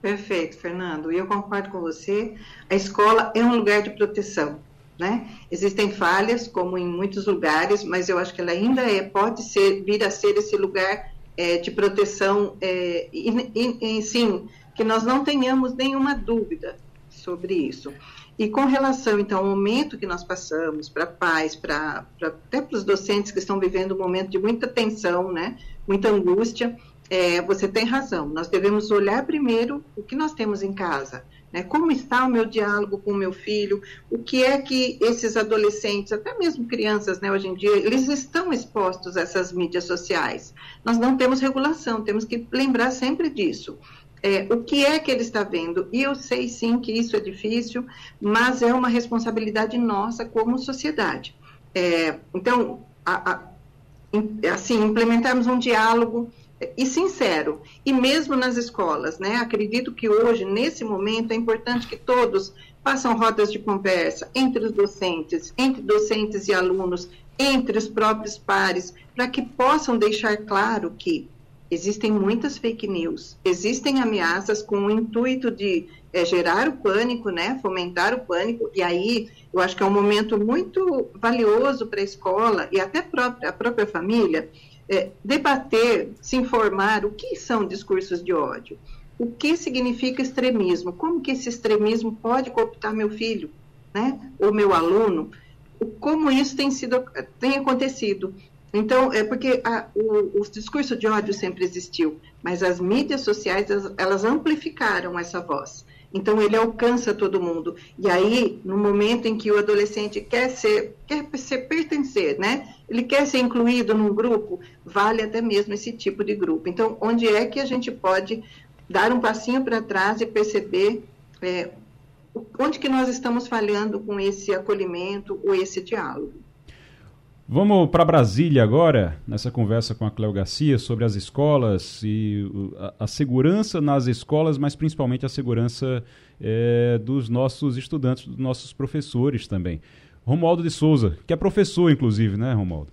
Perfeito, Fernando. E eu concordo com você. A escola é um lugar de proteção. Né? Existem falhas, como em muitos lugares, mas eu acho que ela ainda é, pode ser, vir a ser esse lugar é, de proteção, é, e, e, e, sim, que nós não tenhamos nenhuma dúvida sobre isso. E com relação, então, ao momento que nós passamos, para pais, para até para os docentes que estão vivendo um momento de muita tensão, né, muita angústia, é, você tem razão. Nós devemos olhar primeiro o que nós temos em casa. Né? Como está o meu diálogo com o meu filho? O que é que esses adolescentes, até mesmo crianças, né, hoje em dia, eles estão expostos a essas mídias sociais. Nós não temos regulação, temos que lembrar sempre disso é, o que é que ele está vendo. E eu sei sim que isso é difícil, mas é uma responsabilidade nossa como sociedade. É, então, a, a, assim, implementarmos um diálogo e sincero, e mesmo nas escolas, né? Acredito que hoje, nesse momento, é importante que todos façam rodas de conversa entre os docentes, entre docentes e alunos, entre os próprios pares, para que possam deixar claro que Existem muitas fake news, existem ameaças com o intuito de é, gerar o pânico, né, fomentar o pânico, e aí eu acho que é um momento muito valioso para a escola e até própria, a própria família é, debater, se informar o que são discursos de ódio, o que significa extremismo, como que esse extremismo pode cooptar meu filho, né, ou meu aluno, como isso tem sido tem acontecido então, é porque a, o, o, discurso de ódio sempre existiu, mas as mídias sociais, elas, amplificaram essa voz. Então, ele alcança todo mundo. E aí, no momento em que o adolescente quer ser, quer ser pertencer, né? Ele quer ser incluído num grupo, vale até mesmo esse tipo de grupo. Então, onde é que a gente pode dar um passinho para trás e perceber é, onde que nós estamos falhando com esse acolhimento ou esse diálogo? Vamos para Brasília agora, nessa conversa com a Cléo Garcia sobre as escolas e a, a segurança nas escolas, mas principalmente a segurança é, dos nossos estudantes, dos nossos professores também. Romualdo de Souza, que é professor, inclusive, né, Romualdo?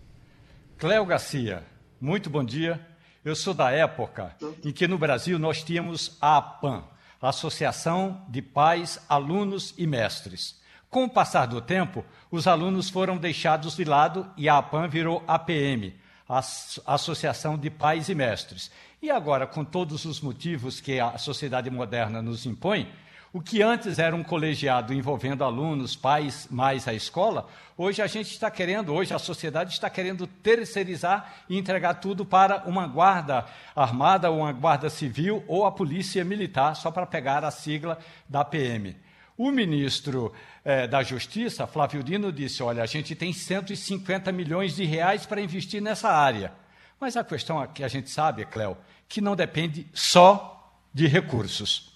Cléo Garcia, muito bom dia. Eu sou da época em que no Brasil nós tínhamos a APAM, Associação de Pais, Alunos e Mestres. Com o passar do tempo, os alunos foram deixados de lado e a APAM virou APM, Associação de Pais e Mestres. E agora, com todos os motivos que a sociedade moderna nos impõe, o que antes era um colegiado envolvendo alunos, pais, mais a escola, hoje a gente está querendo, hoje a sociedade está querendo terceirizar e entregar tudo para uma guarda armada, uma guarda civil ou a polícia militar, só para pegar a sigla da PM. O ministro eh, da Justiça, Flávio Dino, disse: olha, a gente tem 150 milhões de reais para investir nessa área. Mas a questão que a gente sabe, Cléo, que não depende só de recursos.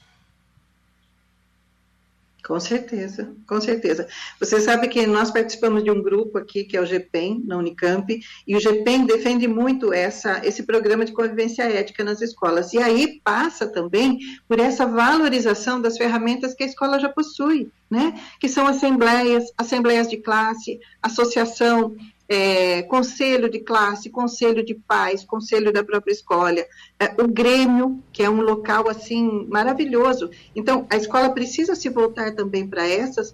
Com certeza, com certeza. Você sabe que nós participamos de um grupo aqui, que é o GPEM, na Unicamp, e o GPEM defende muito essa, esse programa de convivência ética nas escolas. E aí passa também por essa valorização das ferramentas que a escola já possui, né? Que são assembleias, assembleias de classe, associação é, conselho de classe, conselho de pais, conselho da própria escola, é, o Grêmio, que é um local assim maravilhoso. Então, a escola precisa se voltar também para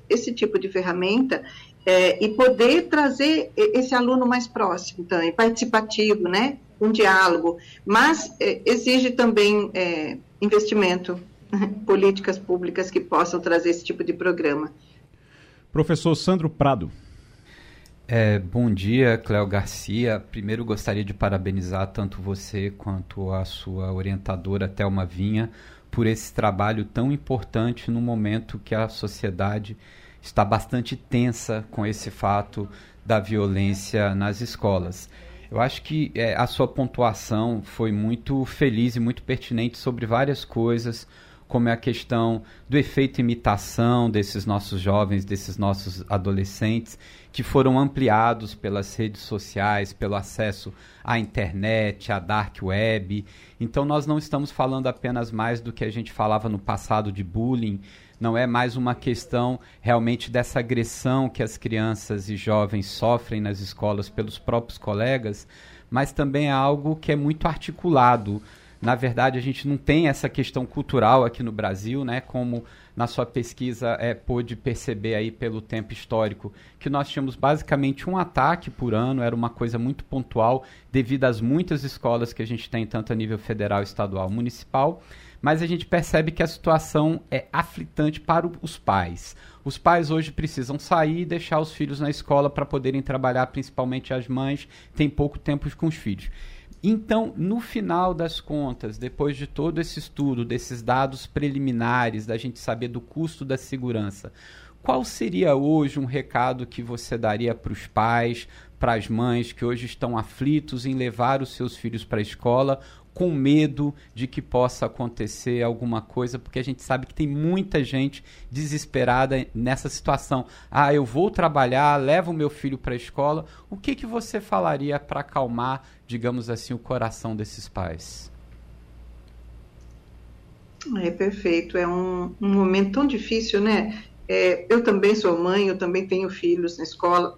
esse tipo de ferramenta é, e poder trazer esse aluno mais próximo também, participativo, né? Um diálogo, mas é, exige também é, investimento, (laughs) políticas públicas que possam trazer esse tipo de programa. Professor Sandro Prado. É, bom dia, Cléo Garcia. Primeiro gostaria de parabenizar tanto você quanto a sua orientadora Thelma Vinha por esse trabalho tão importante no momento que a sociedade está bastante tensa com esse fato da violência nas escolas. Eu acho que é, a sua pontuação foi muito feliz e muito pertinente sobre várias coisas, como é a questão do efeito imitação desses nossos jovens, desses nossos adolescentes, que foram ampliados pelas redes sociais, pelo acesso à internet, à dark web. Então nós não estamos falando apenas mais do que a gente falava no passado de bullying, não é mais uma questão realmente dessa agressão que as crianças e jovens sofrem nas escolas pelos próprios colegas, mas também é algo que é muito articulado. Na verdade, a gente não tem essa questão cultural aqui no Brasil, né? Como na sua pesquisa é, pôde perceber aí pelo tempo histórico, que nós tínhamos basicamente um ataque por ano, era uma coisa muito pontual, devido às muitas escolas que a gente tem, tanto a nível federal, estadual, municipal mas a gente percebe que a situação é aflitante para os pais. Os pais hoje precisam sair e deixar os filhos na escola para poderem trabalhar, principalmente as mães, têm pouco tempo com os filhos. Então, no final das contas, depois de todo esse estudo, desses dados preliminares, da gente saber do custo da segurança, qual seria hoje um recado que você daria para os pais, para as mães que hoje estão aflitos em levar os seus filhos para a escola com medo de que possa acontecer alguma coisa, porque a gente sabe que tem muita gente desesperada nessa situação. Ah, eu vou trabalhar, levo meu filho para a escola. O que, que você falaria para acalmar, digamos assim, o coração desses pais? É perfeito, é um, um momento tão difícil, né? É, eu também sou mãe, eu também tenho filhos na escola,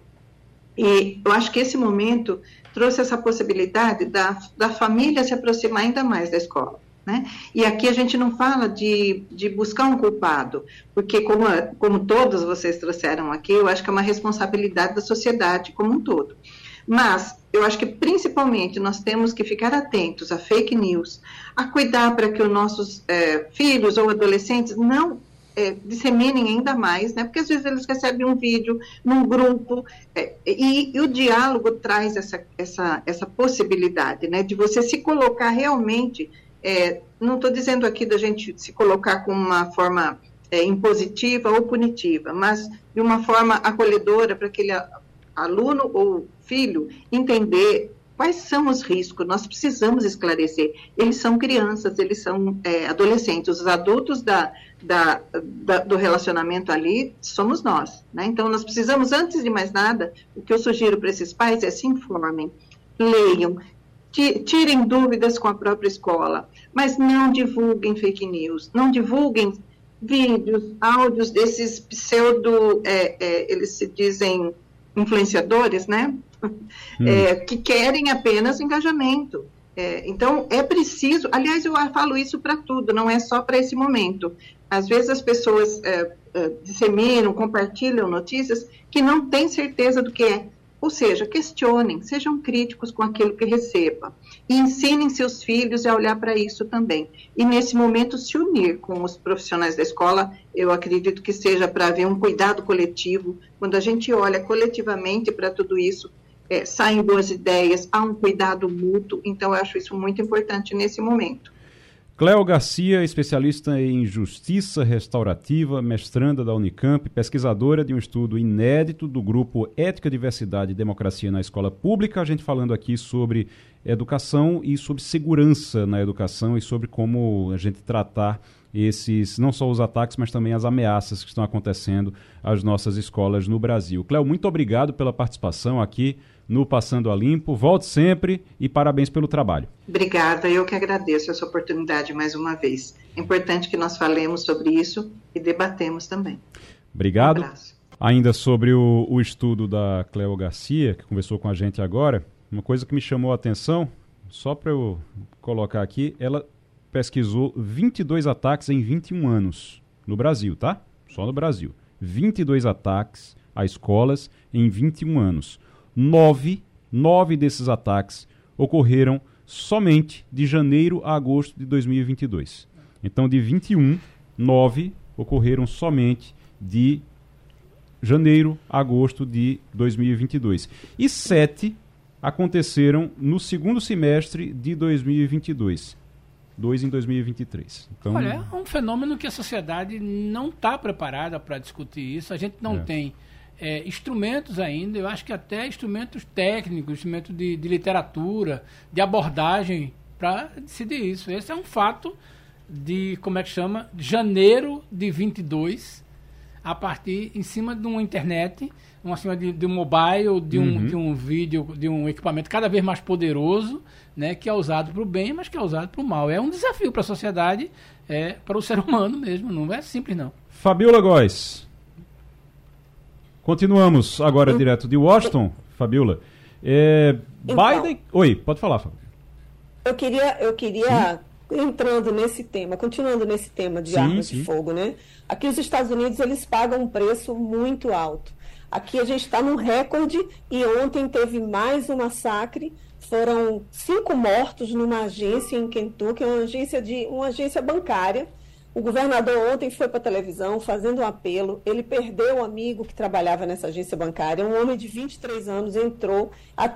e eu acho que esse momento trouxe essa possibilidade da, da família se aproximar ainda mais da escola. Né? E aqui a gente não fala de, de buscar um culpado, porque, como, como todos vocês trouxeram aqui, eu acho que é uma responsabilidade da sociedade como um todo. Mas eu acho que principalmente nós temos que ficar atentos a fake news, a cuidar para que os nossos é, filhos ou adolescentes não é, disseminem ainda mais, né? Porque às vezes eles recebem um vídeo num grupo é, e, e, o diálogo traz essa, essa, essa possibilidade, né? De você se colocar realmente, é, não estou dizendo aqui da gente se colocar com uma forma é, impositiva ou punitiva, mas de uma forma acolhedora para aquele aluno ou filho entender Quais são os riscos? Nós precisamos esclarecer. Eles são crianças, eles são é, adolescentes. Os adultos da, da, da, do relacionamento ali somos nós. Né? Então, nós precisamos, antes de mais nada, o que eu sugiro para esses pais é se informem, leiam, tirem dúvidas com a própria escola, mas não divulguem fake news, não divulguem vídeos, áudios desses pseudo, é, é, eles se dizem influenciadores, né? Hum. É, que querem apenas engajamento. É, então, é preciso. Aliás, eu falo isso para tudo, não é só para esse momento. Às vezes as pessoas é, é, disseminam, compartilham notícias que não têm certeza do que é. Ou seja, questionem, sejam críticos com aquilo que receba e ensinem seus filhos a olhar para isso também. E nesse momento se unir com os profissionais da escola, eu acredito que seja para haver um cuidado coletivo. Quando a gente olha coletivamente para tudo isso, é, saem boas ideias, há um cuidado mútuo, então eu acho isso muito importante nesse momento. Cléo Garcia, especialista em justiça restaurativa, mestranda da Unicamp, pesquisadora de um estudo inédito do grupo Ética, Diversidade e Democracia na Escola Pública. A gente falando aqui sobre educação e sobre segurança na educação e sobre como a gente tratar esses, não só os ataques, mas também as ameaças que estão acontecendo às nossas escolas no Brasil. Cléo, muito obrigado pela participação aqui no Passando a Limpo. Volte sempre e parabéns pelo trabalho. Obrigada, eu que agradeço essa oportunidade mais uma vez. É importante que nós falemos sobre isso e debatemos também. Obrigado. Um Ainda sobre o, o estudo da Cleo Garcia, que conversou com a gente agora, uma coisa que me chamou a atenção, só para eu colocar aqui, ela pesquisou 22 ataques em 21 anos no Brasil, tá? Só no Brasil. 22 ataques a escolas em 21 anos. Nove, nove desses ataques ocorreram somente de janeiro a agosto de 2022. Então, de 21, nove ocorreram somente de janeiro a agosto de 2022. E sete aconteceram no segundo semestre de 2022. dois em 2023. Então, Olha, é um fenômeno que a sociedade não está preparada para discutir isso. A gente não é. tem é, instrumentos ainda, eu acho que até instrumentos técnicos, instrumentos de, de literatura, de abordagem para decidir isso. Esse é um fato de, como é que chama, janeiro de 22, a partir, em cima de uma internet, em cima de, de um mobile, de um, uhum. de um vídeo, de um equipamento cada vez mais poderoso, né, que é usado para o bem, mas que é usado para o mal. É um desafio para a sociedade, é, para o ser humano mesmo, não é simples não. Fabiola Góes. Continuamos agora eu... direto de Washington, Fabiola. É, então, Biden. Oi, pode falar, Fabiola. Eu queria, eu queria entrando nesse tema, continuando nesse tema de sim, armas sim. de fogo, né? Aqui os Estados Unidos eles pagam um preço muito alto. Aqui a gente está num recorde e ontem teve mais um massacre. Foram cinco mortos numa agência em Kentucky, uma agência de uma agência bancária o governador ontem foi para a televisão fazendo um apelo. Ele perdeu um amigo que trabalhava nessa agência bancária. Um homem de 23 anos entrou,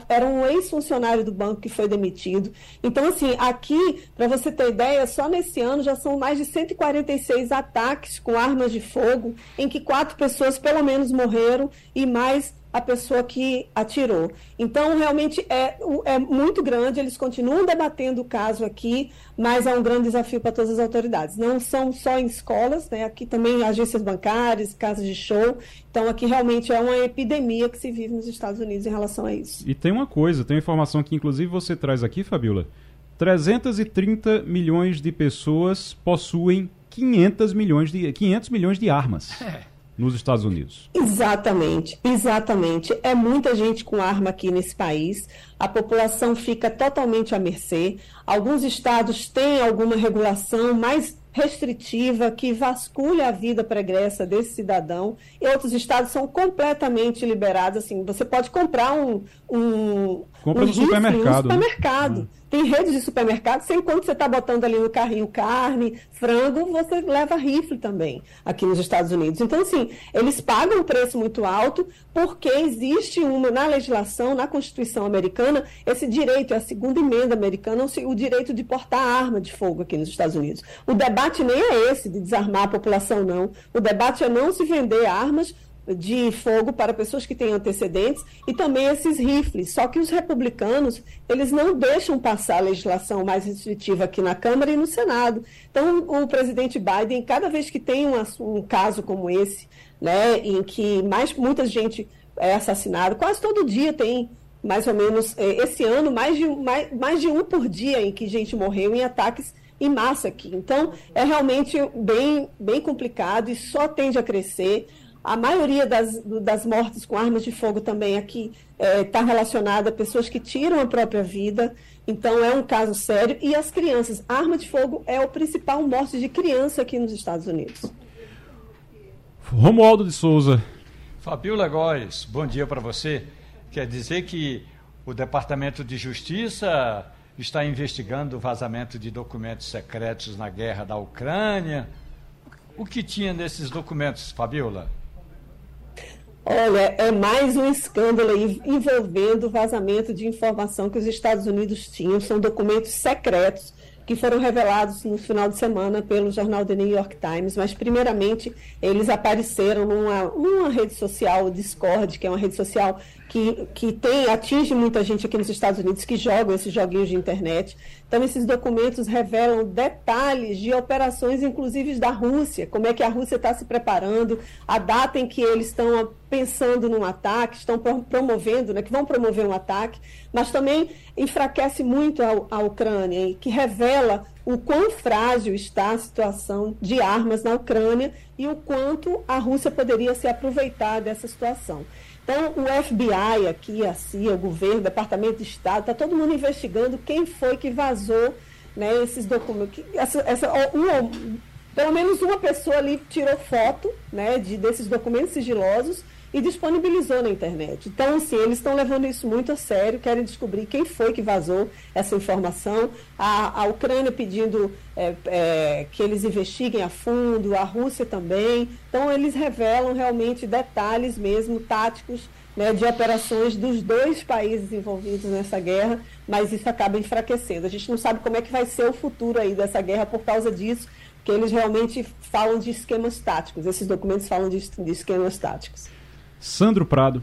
era um ex-funcionário do banco que foi demitido. Então, assim, aqui, para você ter ideia, só nesse ano já são mais de 146 ataques com armas de fogo, em que quatro pessoas pelo menos morreram e mais a pessoa que atirou. Então, realmente é, é muito grande, eles continuam debatendo o caso aqui, mas é um grande desafio para todas as autoridades. Não são só em escolas, né? aqui também agências bancárias, casas de show. Então, aqui realmente é uma epidemia que se vive nos Estados Unidos em relação a isso. E tem uma coisa, tem uma informação que inclusive você traz aqui, Fabiola. 330 milhões de pessoas possuem 500 milhões de, 500 milhões de armas. É nos Estados Unidos. Exatamente, exatamente. É muita gente com arma aqui nesse país. A população fica totalmente à mercê. Alguns estados têm alguma regulação mais restritiva que vasculha a vida pregressa desse cidadão e outros estados são completamente liberados assim você pode comprar um um compra no supermercado, no supermercado. Né? Tem redes de supermercado, sem enquanto você está botando ali no carrinho carne, frango, você leva rifle também aqui nos Estados Unidos. Então, assim, eles pagam um preço muito alto porque existe uma, na legislação, na Constituição americana, esse direito, é a segunda emenda americana, o direito de portar arma de fogo aqui nos Estados Unidos. O debate nem é esse de desarmar a população, não. O debate é não se vender armas de fogo para pessoas que têm antecedentes e também esses rifles. Só que os republicanos, eles não deixam passar a legislação mais restritiva aqui na Câmara e no Senado. Então, o presidente Biden, cada vez que tem um, um caso como esse, né, em que mais muita gente é assassinada, quase todo dia tem mais ou menos, é, esse ano, mais de, mais, mais de um por dia em que gente morreu em ataques em massa aqui. Então, é realmente bem, bem complicado e só tende a crescer. A maioria das, das mortes com armas de fogo também aqui está é, relacionada a pessoas que tiram a própria vida. Então é um caso sério. E as crianças, a arma de fogo é o principal morte de criança aqui nos Estados Unidos. Romualdo de Souza. Fabiola Góes, bom dia para você. Quer dizer que o Departamento de Justiça está investigando o vazamento de documentos secretos na guerra da Ucrânia. O que tinha nesses documentos, Fabiola? Olha, é mais um escândalo envolvendo o vazamento de informação que os Estados Unidos tinham. São documentos secretos que foram revelados no final de semana pelo jornal The New York Times. Mas, primeiramente, eles apareceram numa, numa rede social, o Discord, que é uma rede social que, que tem, atinge muita gente aqui nos Estados Unidos que jogam esses joguinhos de internet. Então, esses documentos revelam detalhes de operações, inclusive da Rússia, como é que a Rússia está se preparando, a data em que eles estão pensando num ataque, estão promovendo, né, que vão promover um ataque, mas também enfraquece muito a, a Ucrânia, que revela o quão frágil está a situação de armas na Ucrânia e o quanto a Rússia poderia se aproveitar dessa situação. Então, o FBI aqui, a CIA, o governo, o Departamento de Estado, está todo mundo investigando quem foi que vazou né, esses documentos. Essa, essa, pelo menos uma pessoa ali tirou foto né, de, desses documentos sigilosos e disponibilizou na internet. Então, assim, eles estão levando isso muito a sério, querem descobrir quem foi que vazou essa informação. A, a Ucrânia pedindo é, é, que eles investiguem a fundo, a Rússia também. Então, eles revelam realmente detalhes mesmo, táticos, né, de operações dos dois países envolvidos nessa guerra, mas isso acaba enfraquecendo. A gente não sabe como é que vai ser o futuro aí dessa guerra por causa disso, porque eles realmente falam de esquemas táticos. Esses documentos falam de, de esquemas táticos. Sandro Prado.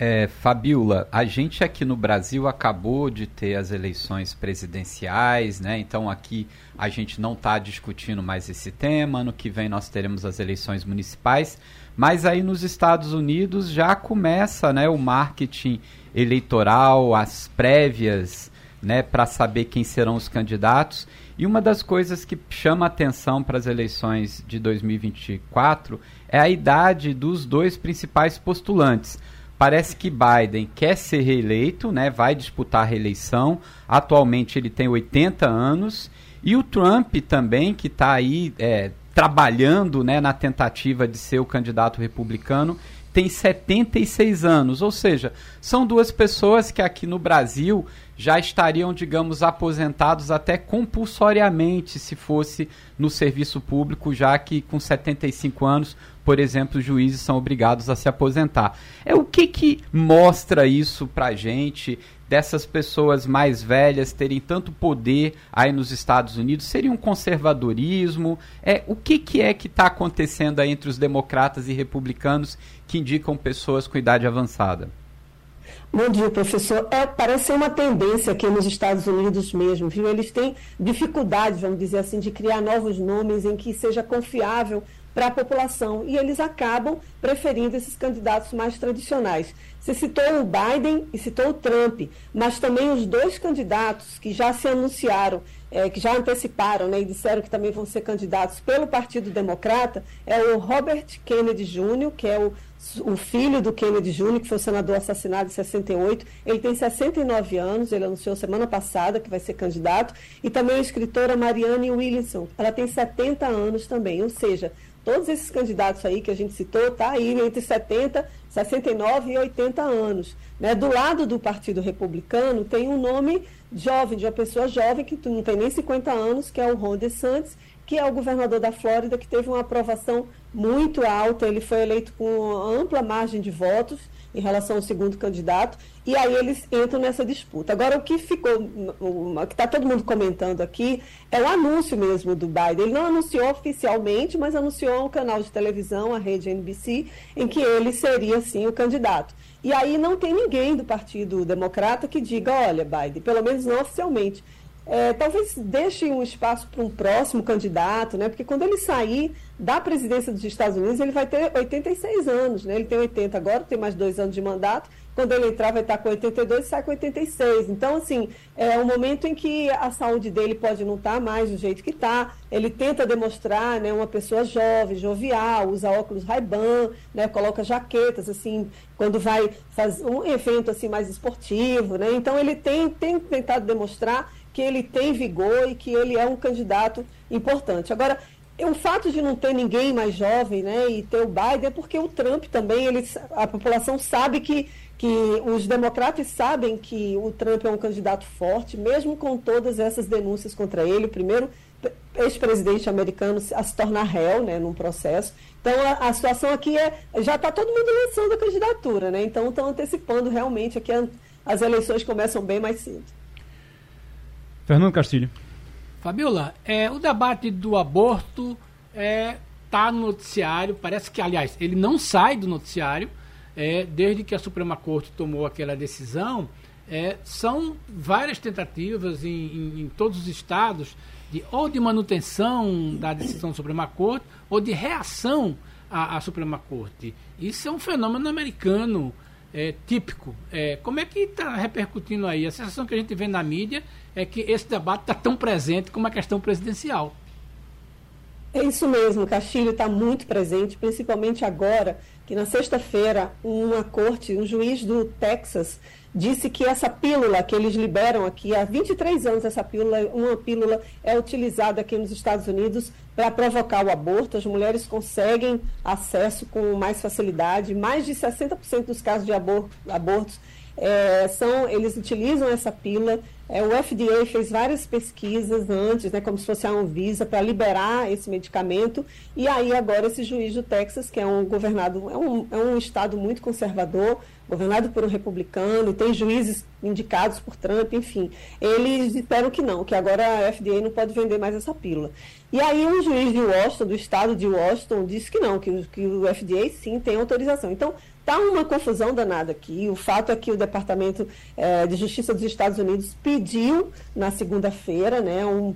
É, Fabiola, a gente aqui no Brasil acabou de ter as eleições presidenciais, né? Então aqui a gente não está discutindo mais esse tema. Ano que vem nós teremos as eleições municipais. Mas aí nos Estados Unidos já começa né, o marketing eleitoral, as prévias, né, para saber quem serão os candidatos. E uma das coisas que chama atenção para as eleições de 2024 é a idade dos dois principais postulantes. Parece que Biden quer ser reeleito, né, vai disputar a reeleição. Atualmente ele tem 80 anos. E o Trump também, que está aí é, trabalhando né, na tentativa de ser o candidato republicano, tem 76 anos. Ou seja, são duas pessoas que aqui no Brasil já estariam, digamos, aposentados até compulsoriamente se fosse no serviço público, já que com 75 anos, por exemplo, os juízes são obrigados a se aposentar. É o que que mostra isso pra gente? dessas pessoas mais velhas terem tanto poder aí nos Estados Unidos? Seria um conservadorismo? É, o que, que é que está acontecendo aí entre os democratas e republicanos que indicam pessoas com idade avançada? Bom dia, professor. É, parece ser uma tendência aqui nos Estados Unidos mesmo, viu? Eles têm dificuldade, vamos dizer assim, de criar novos nomes em que seja confiável para a população e eles acabam preferindo esses candidatos mais tradicionais. Você citou o Biden e citou o Trump, mas também os dois candidatos que já se anunciaram, é, que já anteciparam né, e disseram que também vão ser candidatos pelo Partido Democrata, é o Robert Kennedy Jr., que é o, o filho do Kennedy Jr., que foi o senador assassinado em 68. Ele tem 69 anos, ele anunciou semana passada que vai ser candidato, e também a escritora Marianne Williamson, ela tem 70 anos também, ou seja, Todos esses candidatos aí que a gente citou, tá aí entre 70, 69 e 80 anos. Né? Do lado do Partido Republicano tem um nome jovem, de uma pessoa jovem que não tem nem 50 anos, que é o Ron DeSantis, que é o governador da Flórida, que teve uma aprovação muito alta, ele foi eleito com ampla margem de votos em relação ao segundo candidato, e aí eles entram nessa disputa. Agora, o que ficou, o que está todo mundo comentando aqui, é o anúncio mesmo do Biden. Ele não anunciou oficialmente, mas anunciou um canal de televisão, a rede NBC, em que ele seria, sim, o candidato. E aí não tem ninguém do Partido Democrata que diga, olha, Biden, pelo menos não oficialmente, é, talvez deixe um espaço para um próximo candidato, né? Porque quando ele sair da presidência dos Estados Unidos, ele vai ter 86 anos, né? Ele tem 80 agora, tem mais dois anos de mandato. Quando ele entrar, vai estar com 82 e sai com 86. Então, assim, é um momento em que a saúde dele pode não estar mais do jeito que está. Ele tenta demonstrar, né, uma pessoa jovem, jovial, usa óculos Ray-Ban, né, coloca jaquetas, assim, quando vai fazer um evento assim mais esportivo, né? Então, ele tem, tem tentado demonstrar que ele tem vigor e que ele é um candidato importante. Agora, o fato de não ter ninguém mais jovem, né, e ter o Biden é porque o Trump também, ele, a população sabe que, que os democratas sabem que o Trump é um candidato forte, mesmo com todas essas denúncias contra ele. O primeiro ex-presidente americano a se tornar réu, né, num processo. Então a, a situação aqui é já está todo mundo lançando a candidatura, né? Então estão antecipando realmente aqui a, as eleições começam bem mais cedo. Fernando Castilho. Fabiola, é, o debate do aborto está é, tá no noticiário, parece que, aliás, ele não sai do noticiário, é, desde que a Suprema Corte tomou aquela decisão, é, são várias tentativas em, em, em, todos os estados de ou de manutenção da decisão da Suprema Corte ou de reação à, à Suprema Corte. Isso é um fenômeno americano é, típico. É, como é que está repercutindo aí? A sensação que a gente vê na mídia é que esse debate está tão presente como a questão presidencial. É isso mesmo, Castilho está muito presente, principalmente agora que na sexta-feira uma corte, um juiz do Texas disse que essa pílula que eles liberam aqui há 23 anos essa pílula, uma pílula é utilizada aqui nos Estados Unidos para provocar o aborto. As mulheres conseguem acesso com mais facilidade. Mais de 60% dos casos de abortos é, são, eles utilizam essa pílula. É, o FDA fez várias pesquisas antes, né, como se fosse a Anvisa, para liberar esse medicamento. E aí agora esse juiz do Texas, que é um governado, é um, é um estado muito conservador, governado por um republicano, tem juízes indicados por Trump, enfim. Eles disseram que não, que agora a FDA não pode vender mais essa pílula. E aí um juiz de Washington, do estado de Washington, disse que não, que, que o FDA sim tem autorização. Então, Está uma confusão danada aqui. O fato é que o Departamento é, de Justiça dos Estados Unidos pediu na segunda-feira, né, um,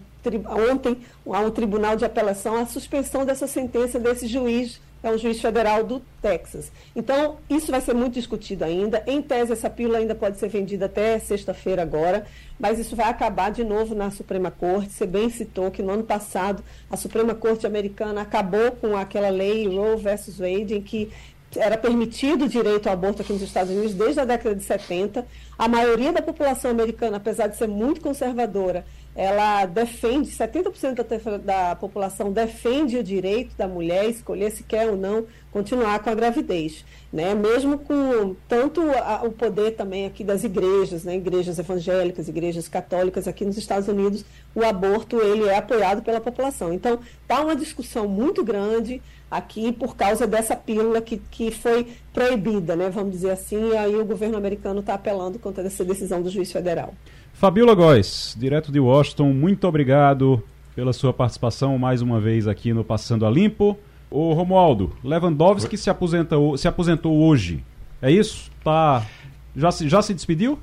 ontem, a um tribunal de apelação a suspensão dessa sentença desse juiz, é um juiz federal do Texas. Então, isso vai ser muito discutido ainda. Em tese, essa pílula ainda pode ser vendida até sexta-feira agora, mas isso vai acabar de novo na Suprema Corte. Você bem citou que no ano passado a Suprema Corte americana acabou com aquela lei Roe versus Wade, em que era permitido o direito ao aborto aqui nos Estados Unidos desde a década de 70. A maioria da população americana, apesar de ser muito conservadora, ela defende, 70% da, população defende o direito da mulher escolher se quer ou não continuar com a gravidez, né? Mesmo com tanto a, o poder também aqui das igrejas, né? Igrejas evangélicas, igrejas católicas aqui nos Estados Unidos, o aborto ele é apoiado pela população. Então, tá uma discussão muito grande aqui por causa dessa pílula que, que foi proibida, né? Vamos dizer assim, e aí o governo americano está apelando contra essa decisão do juiz federal. Fabiola Góes, direto de Washington, muito obrigado pela sua participação mais uma vez aqui no Passando a Limpo. O Romualdo, Lewandowski se aposentou, se aposentou hoje. É isso? Tá já se, já se despediu?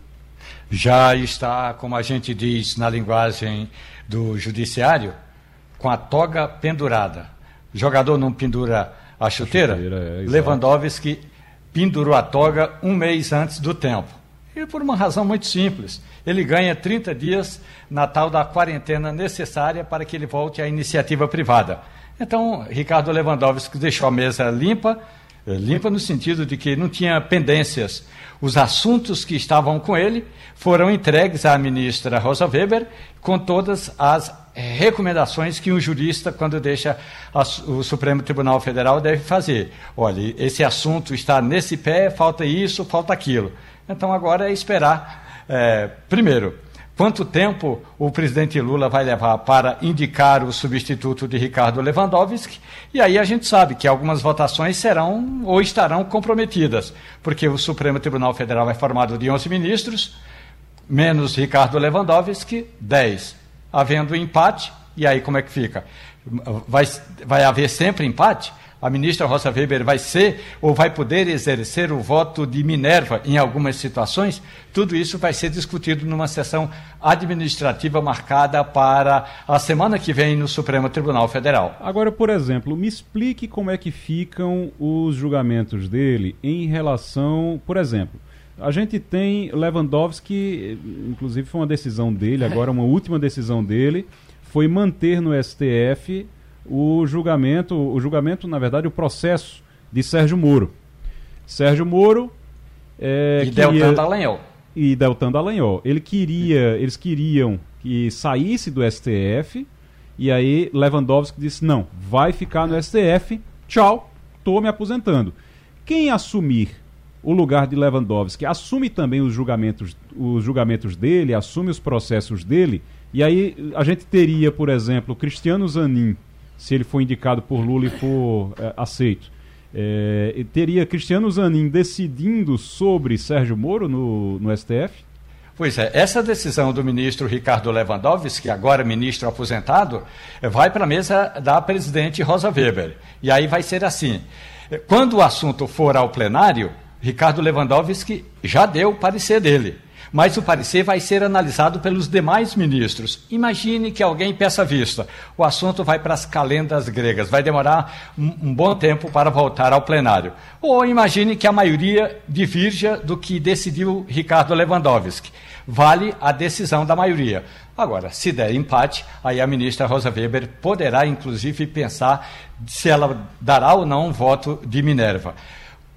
Já está, como a gente diz na linguagem do judiciário, com a toga pendurada jogador não pendura a chuteira, a chuteira é, Lewandowski pendurou a toga um mês antes do tempo. E por uma razão muito simples. Ele ganha 30 dias na tal da quarentena necessária para que ele volte à iniciativa privada. Então, Ricardo Lewandowski deixou a mesa limpa, eh, limpa no sentido de que não tinha pendências. Os assuntos que estavam com ele foram entregues à ministra Rosa Weber com todas as recomendações que um jurista, quando deixa a, o Supremo Tribunal Federal, deve fazer. Olha, esse assunto está nesse pé, falta isso, falta aquilo. Então agora é esperar, é, primeiro, quanto tempo o presidente Lula vai levar para indicar o substituto de Ricardo Lewandowski, e aí a gente sabe que algumas votações serão ou estarão comprometidas, porque o Supremo Tribunal Federal é formado de 11 ministros, menos Ricardo Lewandowski, 10 havendo empate, e aí como é que fica? Vai, vai haver sempre empate? A ministra Rosa Weber vai ser ou vai poder exercer o voto de Minerva em algumas situações? Tudo isso vai ser discutido numa sessão administrativa marcada para a semana que vem no Supremo Tribunal Federal. Agora, por exemplo, me explique como é que ficam os julgamentos dele em relação, por exemplo, a gente tem Lewandowski, inclusive foi uma decisão dele, agora uma última decisão dele, foi manter no STF o julgamento, o julgamento, na verdade, o processo de Sérgio Moro. Sérgio Moro é, e queria, Deltan Dallagnol. E Deltan Dallagnol. Ele queria, eles queriam que saísse do STF e aí Lewandowski disse, não, vai ficar no STF, tchau, estou me aposentando. Quem assumir o lugar de Lewandowski, assume também os julgamentos, os julgamentos dele, assume os processos dele, e aí a gente teria, por exemplo, Cristiano Zanin, se ele for indicado por Lula e for é, aceito, é, teria Cristiano Zanin decidindo sobre Sérgio Moro no, no STF? Pois é, essa decisão do ministro Ricardo Lewandowski, agora ministro aposentado, vai para a mesa da presidente Rosa Weber. E aí vai ser assim: quando o assunto for ao plenário, Ricardo Lewandowski já deu o parecer dele. mas o parecer vai ser analisado pelos demais ministros. Imagine que alguém peça vista. O assunto vai para as calendas gregas, vai demorar um, um bom tempo para voltar ao plenário. Ou imagine que a maioria divirja do que decidiu Ricardo Lewandowski. Vale a decisão da maioria. Agora, se der empate, aí a ministra Rosa Weber poderá, inclusive, pensar se ela dará ou não um voto de Minerva.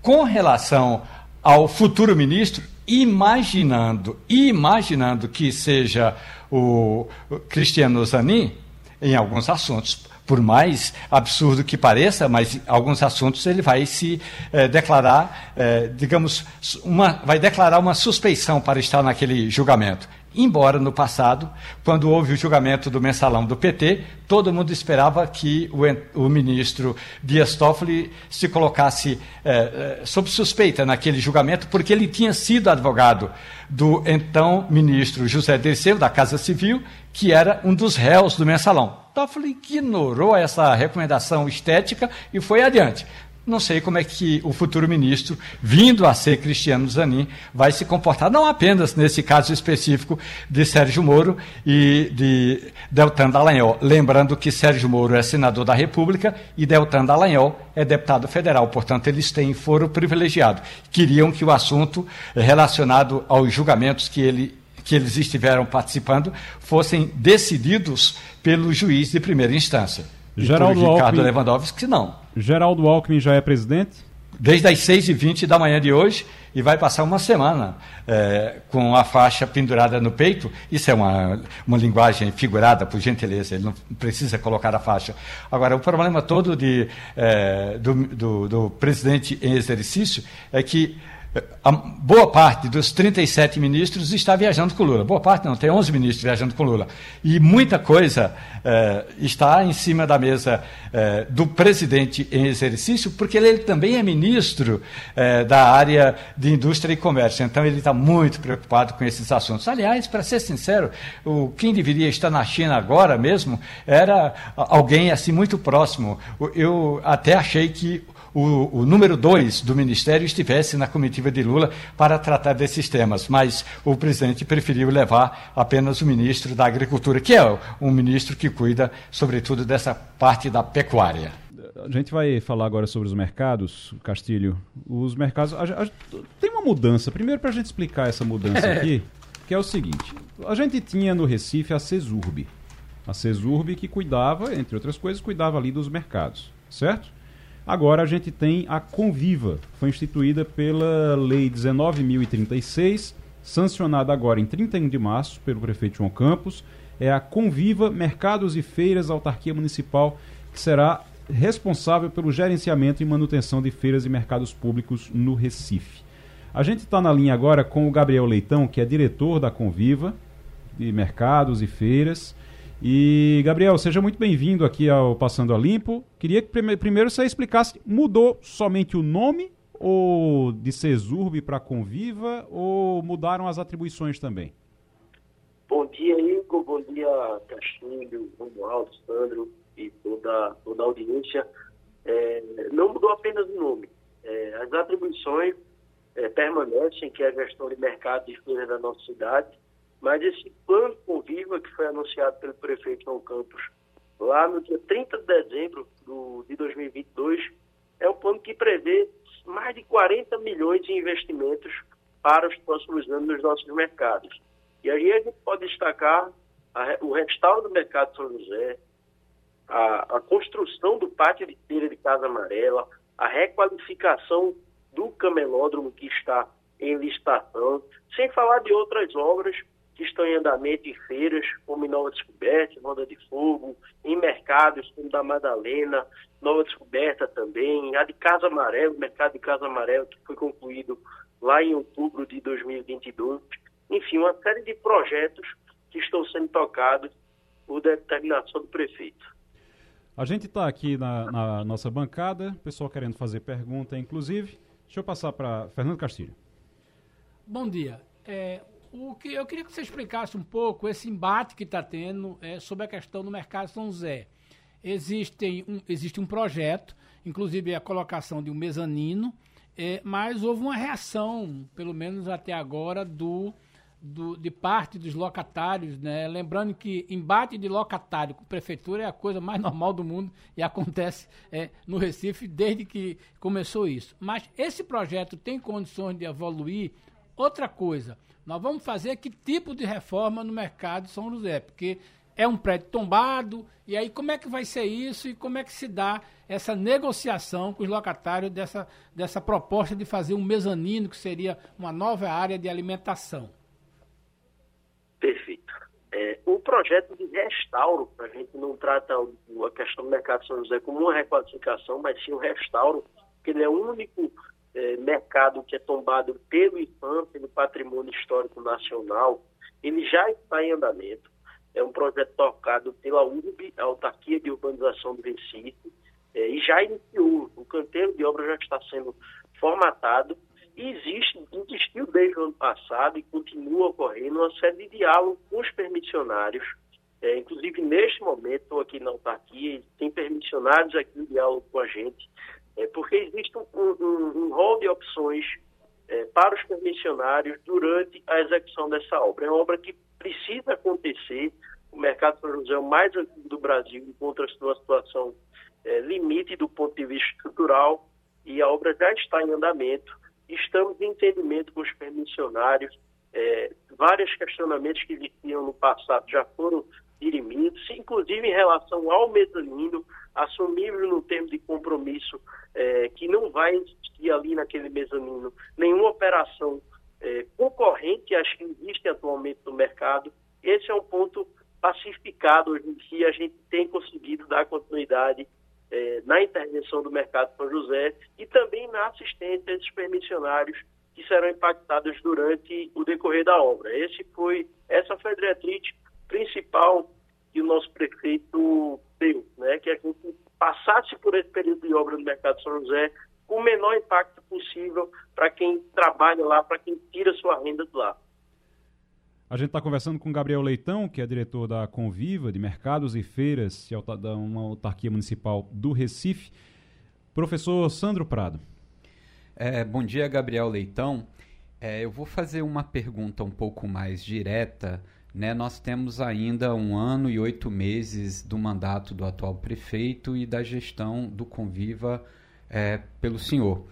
Com relação ao futuro ministro, imaginando, imaginando que seja o Cristiano Zanin, em alguns assuntos, por mais absurdo que pareça, mas alguns assuntos ele vai se eh, declarar, eh, digamos, uma, vai declarar uma suspeição para estar naquele julgamento. Embora no passado, quando houve o julgamento do mensalão do PT, todo mundo esperava que o, o ministro Dias Toffoli se colocasse eh, sob suspeita naquele julgamento, porque ele tinha sido advogado do então ministro José Dirceu, da Casa Civil, que era um dos réus do mensalão. Toffoli ignorou essa recomendação estética e foi adiante. Não sei como é que o futuro ministro, vindo a ser Cristiano Zanin, vai se comportar, não apenas nesse caso específico de Sérgio Moro e de Deltan Dallagnol. Lembrando que Sérgio Moro é senador da República e Deltan Dallagnol é deputado federal, portanto, eles têm foro privilegiado. Queriam que o assunto relacionado aos julgamentos que ele que eles estiveram participando fossem decididos pelo juiz de primeira instância. Geraldo Ricardo Alckmin, Lewandowski, não. Geraldo Alckmin já é presidente? Desde as 6h20 da manhã de hoje e vai passar uma semana é, com a faixa pendurada no peito. Isso é uma, uma linguagem figurada, por gentileza, ele não precisa colocar a faixa. Agora, o problema todo de, é, do, do, do presidente em exercício é que a boa parte dos 37 ministros está viajando com Lula. Boa parte não, tem 11 ministros viajando com Lula. E muita coisa eh, está em cima da mesa eh, do presidente em exercício, porque ele, ele também é ministro eh, da área de indústria e comércio. Então ele está muito preocupado com esses assuntos. Aliás, para ser sincero, o, quem deveria estar na China agora mesmo era alguém assim muito próximo. Eu até achei que o, o número dois do Ministério estivesse na comitiva de Lula para tratar desses temas, mas o presidente preferiu levar apenas o ministro da Agricultura, que é um ministro que cuida, sobretudo, dessa parte da pecuária. A gente vai falar agora sobre os mercados, Castilho. Os mercados. A, a, tem uma mudança. Primeiro, para a gente explicar essa mudança (laughs) aqui, que é o seguinte: a gente tinha no Recife a CESURB. A CESURB que cuidava, entre outras coisas, cuidava ali dos mercados, certo? Agora a gente tem a Conviva, foi instituída pela Lei 19.036, sancionada agora em 31 de março pelo prefeito João Campos. É a Conviva Mercados e Feiras Autarquia Municipal, que será responsável pelo gerenciamento e manutenção de feiras e mercados públicos no Recife. A gente está na linha agora com o Gabriel Leitão, que é diretor da Conviva, de mercados e feiras. E, Gabriel, seja muito bem-vindo aqui ao Passando a Limpo. Queria que primeiro você explicasse, mudou somente o nome ou de Cesurb para Conviva ou mudaram as atribuições também? Bom dia, Igor. Bom dia, Castilho, Romualdo, Sandro e toda, toda a audiência. É, não mudou apenas o nome. É, as atribuições é, permanecem, que é a gestão de mercado de feira da nossa cidade, mas esse plano Conviva, que foi anunciado pelo prefeito João Campos lá no dia 30 de dezembro do, de 2022, é um plano que prevê mais de 40 milhões de investimentos para os próximos anos nos nossos mercados. E aí a gente pode destacar a, o restauro do mercado São José, a, a, construção do pátio de feira de Casa Amarela, a requalificação do camelódromo que está em licitação, sem falar de outras obras que estão em andamento em feiras, como em Nova Descoberta, Roda de Fogo, em mercados como da Madalena, Nova Descoberta também, a de Casa Amarela, o mercado de Casa Amarela, que foi concluído lá em outubro de 2022. Enfim, uma série de projetos que estão sendo tocados por determinação do prefeito. A gente está aqui na, na, nossa bancada, pessoal querendo fazer pergunta, inclusive. Deixa eu passar para Fernando Castilho. Bom dia. É, o que eu queria que você explicasse um pouco esse embate que está tendo é, sobre a questão do mercado São José. Existem um, existe um projeto, inclusive a colocação de um mezanino, é, mas houve uma reação, pelo menos até agora, do do, de parte dos locatários, né? Lembrando que embate de locatário com prefeitura é a coisa mais (laughs) normal do mundo e acontece é, no Recife desde que começou isso. Mas esse projeto tem condições de evoluir. Outra coisa, nós vamos fazer que tipo de reforma no mercado de São José? Porque é um prédio tombado, e aí como é que vai ser isso e como é que se dá essa negociação com os locatários dessa, dessa proposta de fazer um mezanino, que seria uma nova área de alimentação? Perfeito. É, o projeto de restauro, a gente não trata a questão do mercado de São José como uma requalificação, mas sim um restauro, porque ele é o único é, mercado que é tombado pelo IPAM, pelo Patrimônio Histórico Nacional, ele já está em andamento. É um projeto tocado pela URB, a Autarquia de Urbanização do Recife, é, e já iniciou. O canteiro de obra já está sendo formatado e existe, existiu desde o ano passado e continua ocorrendo uma série de diálogo com os permissionários. É, inclusive, neste momento, aqui na autarquia tem permissionários aqui em diálogo com a gente, é, porque existe um, um, um rol de opções é, para os permissionários durante a execução dessa obra. É uma obra que precisa acontecer. O mercado São José é o mais antigo do Brasil, encontra-se numa situação é, limite do ponto de vista estrutural e a obra já está em andamento. Estamos em entendimento com os permissionários. É, vários questionamentos que existiam no passado já foram dirimidos, inclusive em relação ao mezanino, assumível no termo de compromisso é, que não vai existir ali naquele mezanino nenhuma operação é, concorrente às que existem atualmente no mercado. Esse é um ponto pacificado hoje em dia, a gente tem conseguido dar continuidade é, na intervenção do mercado São José e também na assistência a esses permissionários que serão impactados durante o decorrer da obra. Esse foi, essa foi a diretriz principal que o nosso prefeito deu, né, que a gente passasse por esse período de obra no mercado São José com o menor impacto possível para quem trabalha lá, para quem tira sua renda de lá. A gente está conversando com Gabriel Leitão, que é diretor da Conviva, de Mercados e Feiras, da uma autarquia municipal do Recife. Professor Sandro Prado. É, bom dia, Gabriel Leitão. É, eu vou fazer uma pergunta um pouco mais direta. Né? Nós temos ainda um ano e oito meses do mandato do atual prefeito e da gestão do Conviva é, pelo senhor.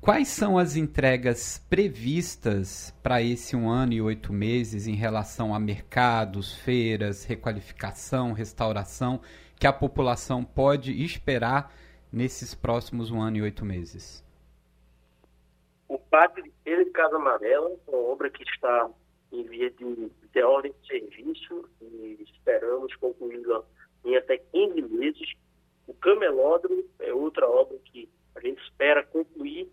Quais são as entregas previstas para esse um ano e oito meses em relação a mercados, feiras, requalificação, restauração, que a população pode esperar nesses próximos um ano e oito meses? O Feira de Casa Amarela, uma obra que está em via de, de ordem de serviço e esperamos concluí-la em até 15 meses. O Camelódromo é outra obra que a gente espera concluir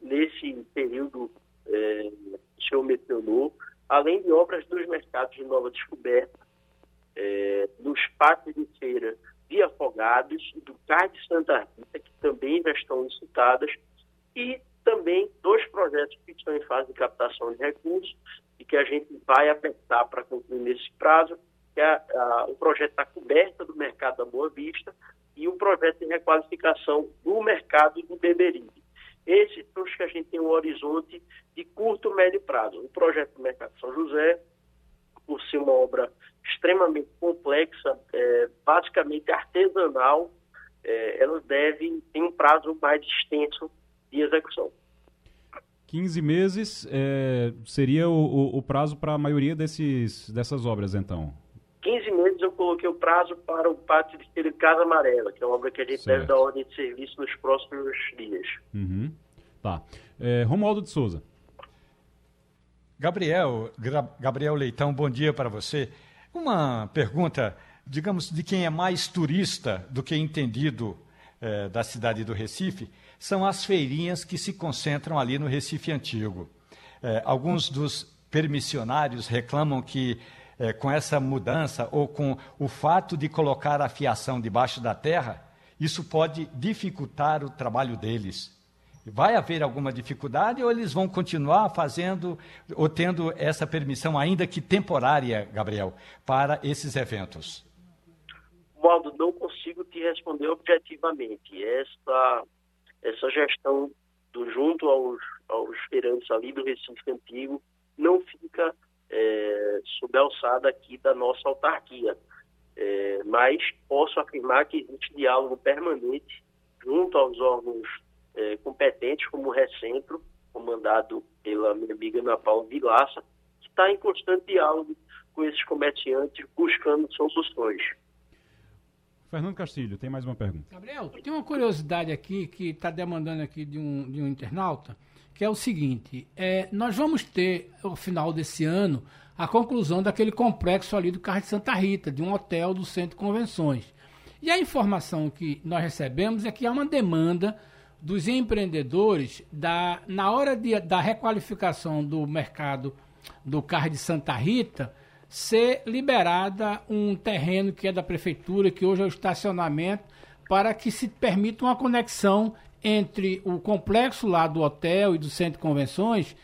nesse período é, que o mencionou, além de obras dos mercados de nova descoberta, é, dos pátios de feira de Afogados, do CAR de Santa Rita, que também já estão licitadas, e também dois projetos que estão em fase de captação de recursos e que a gente vai apertar para concluir nesse prazo, que é a, o projeto da coberta do mercado da Boa Vista e o projeto de requalificação do mercado do Beberibe. Esses são os que a gente tem um horizonte de curto, médio prazo. O projeto do Mercado São José, por ser uma obra extremamente complexa, é, basicamente artesanal, é, ela deve ter um prazo mais extenso de execução. 15 meses é, seria o, o, o prazo para a maioria desses, dessas obras, então? 15 meses eu coloquei o prazo para o pátio de Casa Amarela, que é uma obra que a gente certo. deve dar ordem de serviço nos próximos dias. Uhum. Tá. É, Romualdo de Souza. Gabriel, Gabriel Leitão, bom dia para você. Uma pergunta, digamos, de quem é mais turista do que entendido é, da cidade do Recife, são as feirinhas que se concentram ali no Recife Antigo. É, alguns dos permissionários reclamam que é, com essa mudança ou com o fato de colocar a fiação debaixo da terra, isso pode dificultar o trabalho deles. Vai haver alguma dificuldade ou eles vão continuar fazendo ou tendo essa permissão, ainda que temporária, Gabriel, para esses eventos? Waldo, não consigo te responder objetivamente. Essa, essa gestão do, junto aos, aos feirantes ali do Recife Antigo não fica é, sob a alçada aqui da nossa autarquia. É, mas posso afirmar que existe diálogo permanente junto aos órgãos é, competentes, como o Recentro, comandado pela minha amiga Ana Paula Vilaça, que está em constante diálogo com esses comerciantes, buscando soluções. Fernando Castilho, tem mais uma pergunta. Gabriel, tem uma curiosidade aqui que está demandando aqui de um, de um internauta, que é o seguinte: é, nós vamos ter, ao final desse ano, a conclusão daquele complexo ali do Carro de Santa Rita, de um hotel do Centro de Convenções. E a informação que nós recebemos é que há uma demanda dos empreendedores da, na hora de, da requalificação do mercado do Carro de Santa Rita ser liberada um terreno que é da prefeitura, que hoje é o estacionamento, para que se permita uma conexão entre o complexo lá do hotel e do centro de convenções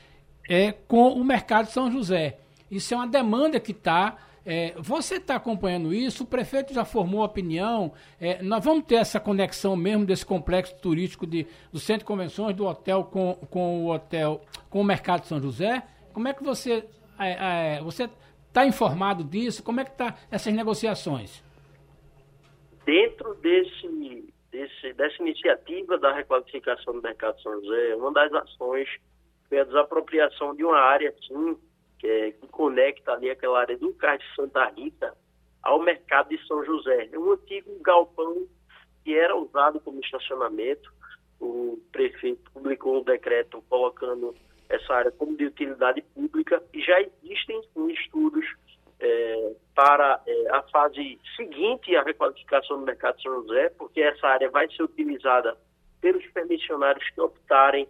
é, com o mercado de São José. Isso é uma demanda que está é, você está acompanhando isso? O prefeito já formou opinião? É, nós vamos ter essa conexão mesmo desse complexo turístico de, do centro de convenções, do hotel com, com o hotel, com o mercado de São José? Como é que você é, é você está informado disso? Como é que está essas negociações? Dentro desse, desse, dessa iniciativa da requalificação do mercado de São José, uma das ações foi a desapropriação de uma área, sim, que, é, que conecta ali aquela área do Cais de Santa Rita ao mercado de São José. É um antigo galpão que era usado como estacionamento. O prefeito publicou um decreto colocando essa área como de utilidade pública e já existem estudos é, para é, a fase seguinte à requalificação do mercado de São José, porque essa área vai ser utilizada pelos permissionários que optarem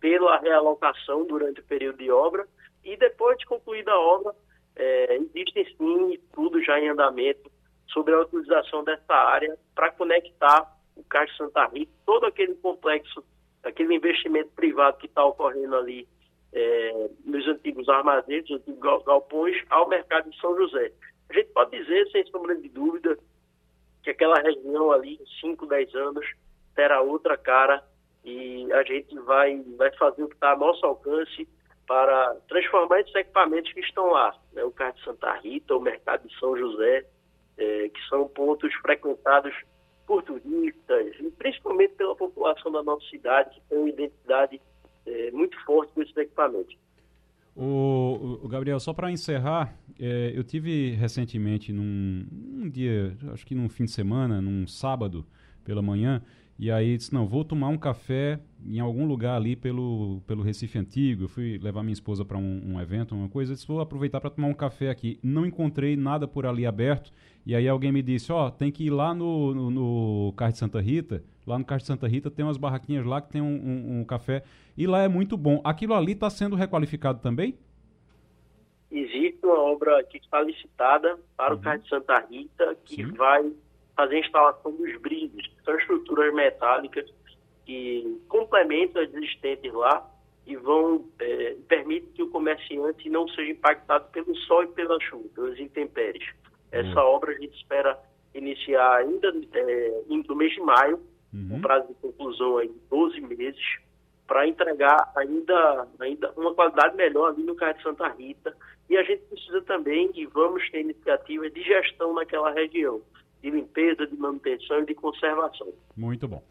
pela realocação durante o período de obra. E depois de concluída a obra, é, existem sim estudos já em andamento sobre a utilização dessa área para conectar o Caixa Santa Rita, todo aquele complexo, aquele investimento privado que está ocorrendo ali é, nos antigos armazéns, nos antigos galpões, ao mercado de São José. A gente pode dizer, sem sombra de dúvida, que aquela região ali, em 5, 10 anos, terá outra cara e a gente vai, vai fazer o que está a nosso alcance para transformar esses equipamentos que estão lá, né? o Carro de Santa Rita, o Mercado de São José, é, que são pontos frequentados por turistas e principalmente pela população da nossa cidade, que tem uma identidade é, muito forte com esses equipamentos. O, o Gabriel, só para encerrar, é, eu tive recentemente num um dia, acho que num fim de semana, num sábado pela manhã, e aí disse, não, vou tomar um café em algum lugar ali pelo, pelo Recife Antigo. Eu fui levar minha esposa para um, um, evento, uma coisa, disse, vou aproveitar para tomar um café aqui. Não encontrei nada por ali aberto. E aí alguém me disse, ó, oh, tem que ir lá no, no, no Carro de Santa Rita. Lá no Carro de Santa Rita tem umas barraquinhas lá que tem um, um, um café. E lá é muito bom. Aquilo ali está sendo requalificado também? Existe uma obra que está licitada para uhum. o Carro de Santa Rita, que Sim. vai fazer a instalação dos brilhos, que são estruturas metálicas que complementam as existentes lá e vão é, permitem que o comerciante não seja impactado pelo sol e pela chuva, pelas intempéries. Essa uhum. obra a gente espera iniciar ainda é, no mês de maio, uhum. com prazo de conclusão aí 12 meses, para entregar ainda, ainda uma qualidade melhor ali no Carro de Santa Rita. E a gente precisa também, e vamos ter iniciativas de gestão naquela região de limpeza, de manutenção e de conservação. Muito bom.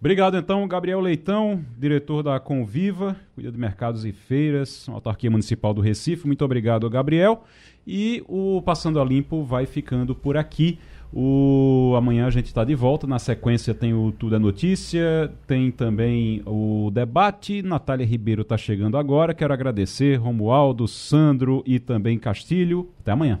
Obrigado então, Gabriel Leitão, diretor da Conviva, cuida de mercados e feiras, autarquia municipal do Recife. Muito obrigado, Gabriel. E o Passando a Limpo vai ficando por aqui. O amanhã a gente está de volta. Na sequência tem o Tudo é Notícia, tem também o debate. Natália Ribeiro está chegando agora. Quero agradecer Romualdo, Sandro e também Castilho. Até amanhã.